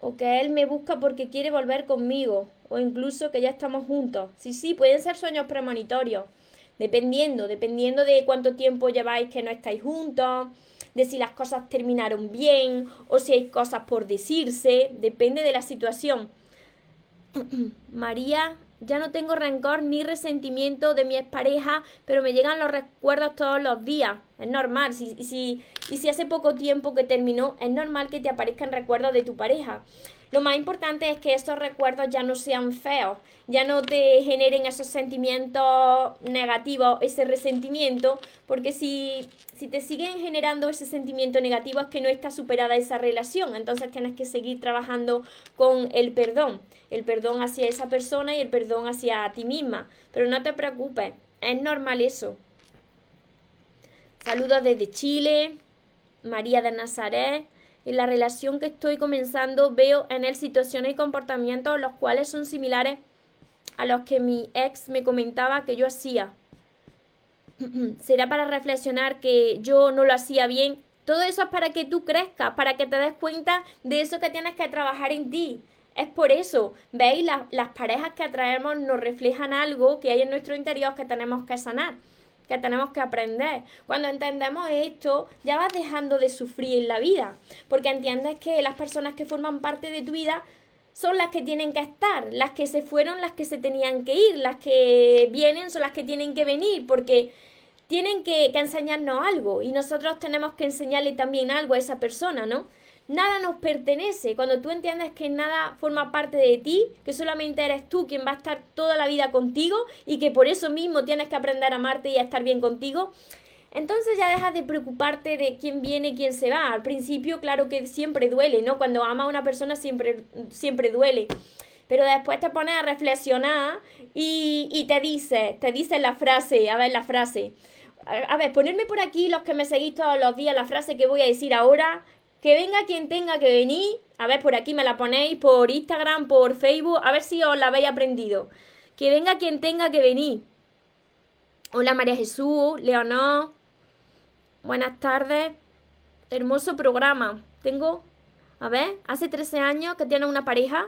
o que él me busca porque quiere volver conmigo, o incluso que ya estamos juntos. Sí, sí, pueden ser sueños premonitorios. Dependiendo, dependiendo de cuánto tiempo lleváis que no estáis juntos, de si las cosas terminaron bien o si hay cosas por decirse, depende de la situación. María, ya no tengo rencor ni resentimiento de mi expareja, pero me llegan los recuerdos todos los días. Es normal. Si, si, y si hace poco tiempo que terminó, es normal que te aparezcan recuerdos de tu pareja. Lo más importante es que esos recuerdos ya no sean feos, ya no te generen esos sentimientos negativos, ese resentimiento, porque si, si te siguen generando ese sentimiento negativo es que no está superada esa relación, entonces tienes que seguir trabajando con el perdón, el perdón hacia esa persona y el perdón hacia ti misma, pero no te preocupes, es normal eso. Saludos desde Chile, María de Nazaret. En la relación que estoy comenzando veo en él situaciones y comportamientos los cuales son similares a los que mi ex me comentaba que yo hacía. Será para reflexionar que yo no lo hacía bien. Todo eso es para que tú crezcas, para que te des cuenta de eso que tienes que trabajar en ti. Es por eso, veis, las, las parejas que atraemos nos reflejan algo que hay en nuestro interior que tenemos que sanar que tenemos que aprender. Cuando entendemos esto, ya vas dejando de sufrir en la vida, porque entiendes que las personas que forman parte de tu vida son las que tienen que estar, las que se fueron, las que se tenían que ir, las que vienen son las que tienen que venir, porque tienen que, que enseñarnos algo y nosotros tenemos que enseñarle también algo a esa persona, ¿no? Nada nos pertenece. Cuando tú entiendes que nada forma parte de ti, que solamente eres tú quien va a estar toda la vida contigo y que por eso mismo tienes que aprender a amarte y a estar bien contigo, entonces ya dejas de preocuparte de quién viene y quién se va. Al principio, claro que siempre duele, ¿no? Cuando ama a una persona siempre, siempre duele. Pero después te pones a reflexionar y, y te dice, te dice la frase, a ver la frase. A ver, ponerme por aquí los que me seguís todos los días la frase que voy a decir ahora que venga quien tenga que venir. A ver, por aquí me la ponéis, por Instagram, por Facebook, a ver si os la habéis aprendido. Que venga quien tenga que venir. Hola María Jesús, Leonor. Buenas tardes. Hermoso programa. Tengo, a ver, hace 13 años que tiene una pareja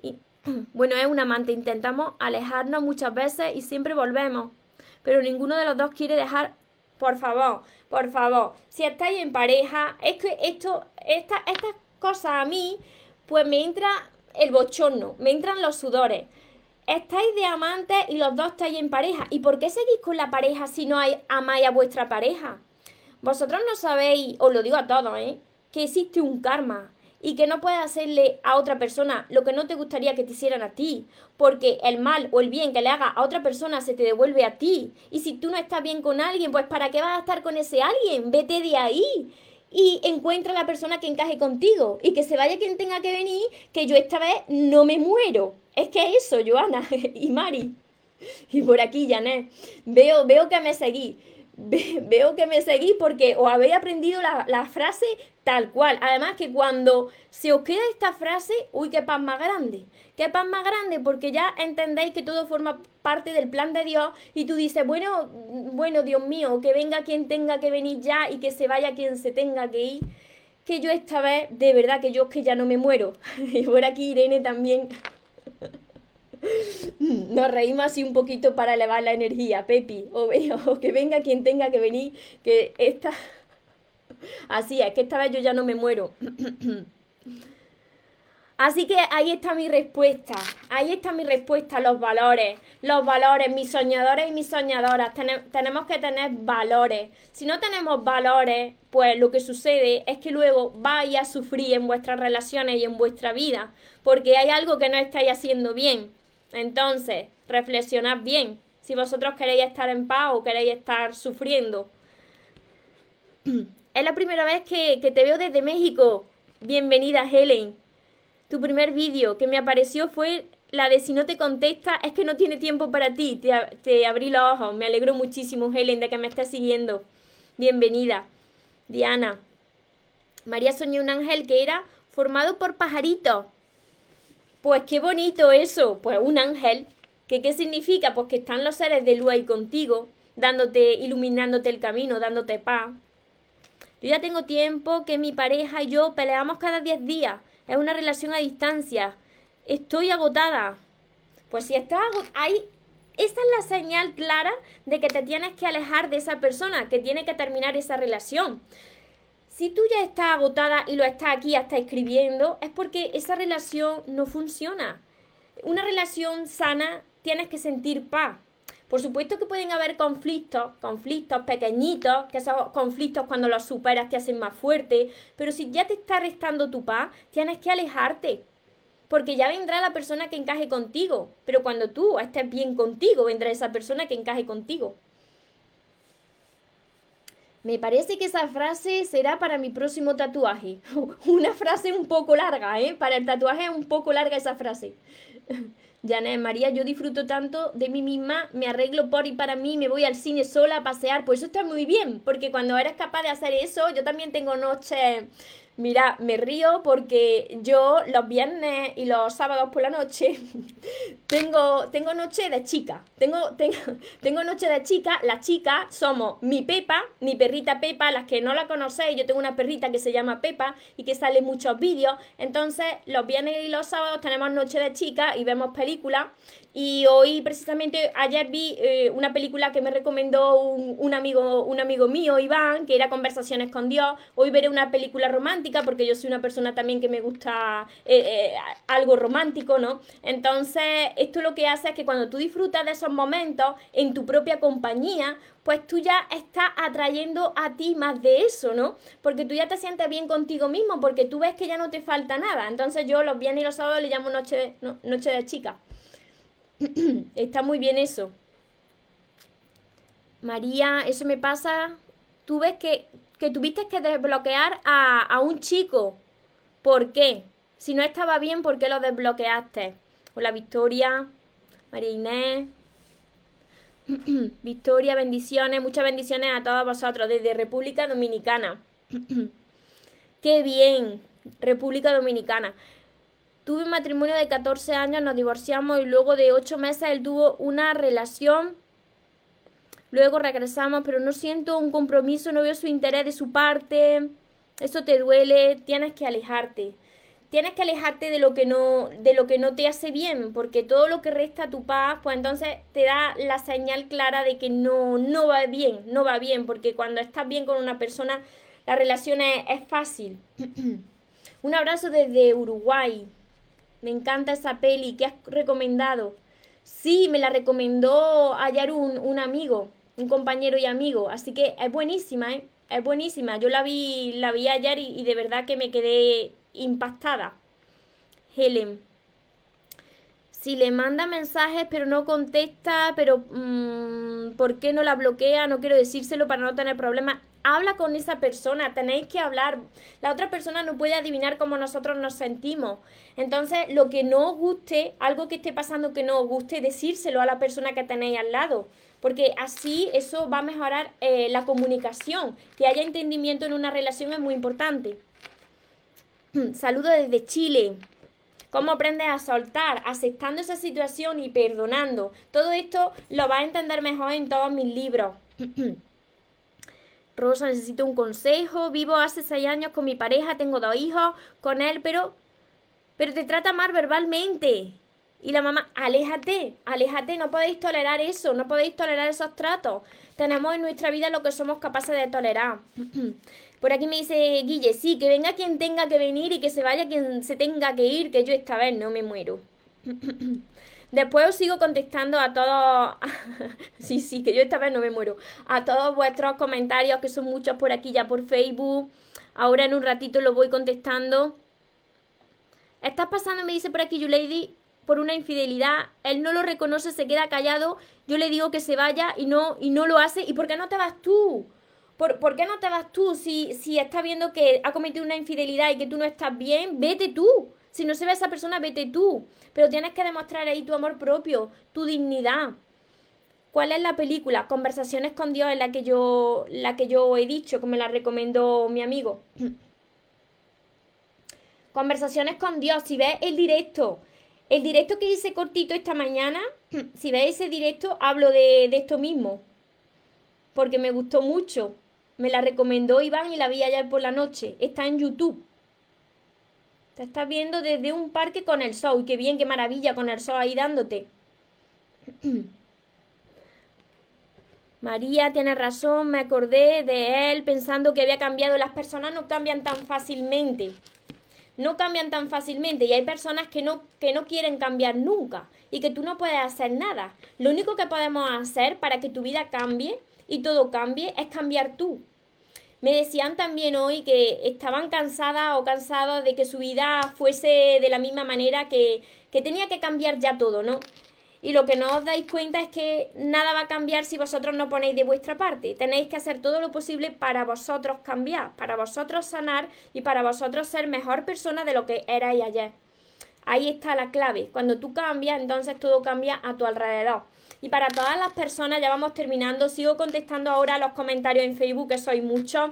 y, bueno, es un amante. Intentamos alejarnos muchas veces y siempre volvemos. Pero ninguno de los dos quiere dejar, por favor, por favor, si estáis en pareja, es que esto, esta, estas cosas a mí, pues me entra el bochorno, me entran los sudores. Estáis de amantes y los dos estáis en pareja. ¿Y por qué seguís con la pareja si no hay, amáis a vuestra pareja? Vosotros no sabéis, os lo digo a todos, ¿eh? que existe un karma y que no puedes hacerle a otra persona lo que no te gustaría que te hicieran a ti, porque el mal o el bien que le haga a otra persona se te devuelve a ti. Y si tú no estás bien con alguien, pues ¿para qué vas a estar con ese alguien? Vete de ahí y encuentra la persona que encaje contigo y que se vaya quien tenga que venir, que yo esta vez no me muero. Es que eso, Joana y Mari. Y por aquí, Janet. Veo, veo que me seguí veo que me seguís porque os habéis aprendido la, frase tal cual. Además que cuando se os queda esta frase, uy, qué paz más grande. Qué paz más grande porque ya entendéis que todo forma parte del plan de Dios y tú dices, bueno, bueno, Dios mío, que venga quien tenga que venir ya y que se vaya quien se tenga que ir. Que yo esta vez, de verdad que yo es que ya no me muero. y por aquí Irene también nos reímos así un poquito para elevar la energía, Pepi, o, o que venga quien tenga que venir, que esta... Así es, que esta vez yo ya no me muero. Así que ahí está mi respuesta, ahí está mi respuesta, los valores, los valores, mis soñadores y mis soñadoras, tenemos que tener valores. Si no tenemos valores, pues lo que sucede es que luego vais a sufrir en vuestras relaciones y en vuestra vida, porque hay algo que no estáis haciendo bien. Entonces, reflexionad bien si vosotros queréis estar en paz o queréis estar sufriendo. Es la primera vez que, te veo desde México. Bienvenida, Helen. Tu primer vídeo que me apareció fue la de si no te contesta es que no tiene tiempo para ti. Te, te abrí los ojos. Me alegro muchísimo, Helen, de que me estés siguiendo. Bienvenida. Diana. María soñó un ángel que era formado por pajaritos. Pues qué bonito eso, pues un ángel. ¿Qué, ¿Qué significa? Pues que están los seres de luz ahí contigo, dándote, iluminándote el camino, dándote paz. Yo ya tengo tiempo que mi pareja y yo peleamos cada 10 días. Es una relación a distancia. Estoy agotada. Pues si estás ahí, esa es la señal clara de que te tienes que alejar de esa persona, que tiene que terminar esa relación. Si tú ya estás agotada y lo estás aquí hasta escribiendo, es porque esa relación no funciona. Una relación sana tienes que sentir paz. Por supuesto que pueden haber conflictos, conflictos pequeñitos, que esos conflictos cuando los superas te hacen más fuerte, pero si ya te está restando tu paz, tienes que alejarte. porque ya vendrá la persona que encaje contigo. Pero cuando tú estés bien contigo, vendrá esa persona que encaje contigo. Me parece que esa frase será para mi próximo tatuaje. Una frase un poco larga, ¿eh? Para el tatuaje es un poco larga esa frase. Janet María, yo disfruto tanto de mí misma, me arreglo por y para mí, me voy al cine sola a pasear, pues eso está muy bien, porque cuando eres capaz de hacer eso, yo también tengo noches Mira, me río porque yo los viernes y los sábados por la noche tengo, tengo noche de chica. Tengo, tengo, tengo noche de chica. Las chicas somos mi Pepa, mi perrita Pepa. Las que no la conocéis, yo tengo una perrita que se llama Pepa y que sale muchos vídeos. Entonces, los viernes y los sábados tenemos noche de chica y vemos películas. Y hoy, precisamente, ayer vi eh, una película que me recomendó un, amigo, un amigo mío, Iván, que era Conversaciones con Dios. Hoy veré una película romántica porque yo soy una persona también que me gusta eh, eh, algo romántico, ¿no? Entonces, esto lo que hace es que cuando tú disfrutas de esos momentos en tu propia compañía, pues tú ya estás atrayendo a ti más de eso, ¿no? Porque tú ya te sientes bien contigo mismo, porque tú ves que ya no te falta nada. Entonces yo los viernes y los sábados le llamo noche, noche de chica. Está muy bien eso. María, eso me pasa. Tú ves que, que tuviste que desbloquear a, a un chico. ¿Por qué? Si no estaba bien, ¿por qué lo desbloqueaste? Hola Victoria, María Inés. Victoria, bendiciones, muchas bendiciones a todos vosotros desde República Dominicana. Qué bien, República Dominicana. Tuve un matrimonio de 14 años, nos divorciamos y luego de 8 meses él tuvo una relación. Luego regresamos, pero no siento un compromiso, no veo su interés de su parte. Eso te duele, tienes que alejarte. Tienes que alejarte de lo que no de lo que no te hace bien, porque todo lo que resta tu paz, pues entonces te da la señal clara de que no no va bien, no va bien, porque cuando estás bien con una persona la relación es fácil. un abrazo desde Uruguay. Me encanta esa peli. ¿Qué has recomendado? Sí, me la recomendó ayer un, un amigo, un compañero y amigo. Así que es buenísima, ¿eh? Es buenísima. Yo la vi, la vi ayer y, de verdad que me quedé impactada. Helen. Si le manda mensajes pero no contesta, pero mm, ¿por qué no la bloquea? No quiero decírselo para no tener problemas habla con esa persona, tenéis que hablar. La otra persona no puede adivinar cómo nosotros nos sentimos. Entonces, lo que no os guste, algo que esté pasando que no os guste, decírselo a la persona que tenéis al lado. Porque así eso va a mejorar eh, la comunicación. Que haya entendimiento en una relación es muy importante. Saludo desde Chile. ¿Cómo aprendes a soltar? Aceptando esa situación y perdonando. Todo esto lo vas a entender mejor en todos mis libros. Rosa, necesito un consejo. Vivo hace seis años con mi pareja, tengo dos hijos con él, pero, pero te trata mal verbalmente. Y la mamá, aléjate, aléjate, no podéis tolerar eso, no podéis tolerar esos tratos. Tenemos en nuestra vida lo que somos capaces de tolerar. Por aquí me dice Guille, sí, que venga quien tenga que venir y que se vaya quien se tenga que ir, que yo esta vez no me muero. Después os sigo contestando a todos, sí, sí, que yo esta vez no me muero, a todos vuestros comentarios, que son muchos por aquí ya por Facebook. Ahora en un ratito lo voy contestando. Estás pasando, me dice por aquí Lady, por una infidelidad. Él no lo reconoce, se queda callado. Yo le digo que se vaya y no, y no lo hace. ¿Y por qué no te vas tú? ¿Por, ¿por qué no te vas tú si, si está viendo que ha cometido una infidelidad y que tú no estás bien? Vete tú. Si no se ve esa persona, vete tú. Pero tienes que demostrar ahí tu amor propio, tu dignidad. ¿Cuál es la película? Conversaciones con Dios, es la que yo, la que yo he dicho, que me la recomendó mi amigo. Conversaciones con Dios. Si ves el directo, el directo que hice cortito esta mañana, si ves ese directo, hablo de, de esto mismo. Porque me gustó mucho. Me la recomendó Iván y la vi ayer por la noche. Está en YouTube. Te estás viendo desde un parque con el sol. Qué bien, qué maravilla con el sol ahí dándote. María tiene razón, me acordé de él pensando que había cambiado. Las personas no cambian tan fácilmente. No cambian tan fácilmente y hay personas que no, que no quieren cambiar nunca y que tú no puedes hacer nada. Lo único que podemos hacer para que tu vida cambie y todo cambie es cambiar tú. Me decían también hoy que estaban cansadas o cansados de que su vida fuese de la misma manera que, que tenía que cambiar ya todo, ¿no? Y lo que no os dais cuenta es que nada va a cambiar si vosotros no ponéis de vuestra parte. Tenéis que hacer todo lo posible para vosotros cambiar, para vosotros sanar y para vosotros ser mejor persona de lo que erais ayer. Ahí está la clave. Cuando tú cambias, entonces todo cambia a tu alrededor. Y para todas las personas, ya vamos terminando, sigo contestando ahora los comentarios en Facebook, que soy muchos.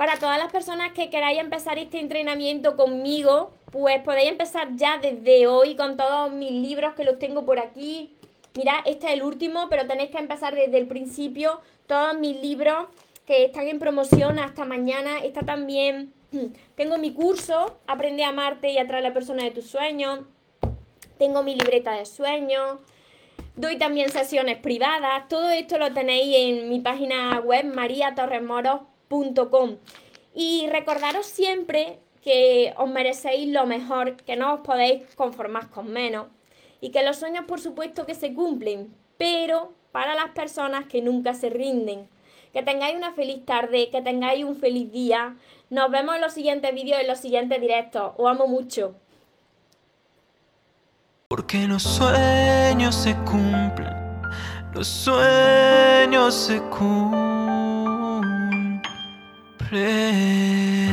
Para todas las personas que queráis empezar este entrenamiento conmigo, pues podéis empezar ya desde hoy con todos mis libros que los tengo por aquí. Mirad, este es el último, pero tenéis que empezar desde el principio. Todos mis libros que están en promoción hasta mañana. Está también, tengo mi curso, Aprende a amarte y atraer a la persona de tus sueños. Tengo mi libreta de sueños. Doy también sesiones privadas. Todo esto lo tenéis en mi página web y recordaros siempre que os merecéis lo mejor, que no os podéis conformar con menos y que los sueños por supuesto que se cumplen, pero para las personas que nunca se rinden. Que tengáis una feliz tarde, que tengáis un feliz día. Nos vemos en los siguientes vídeos, en los siguientes directos. Os amo mucho. Porque los sueños se cumplen, los sueños se cumplen. pray.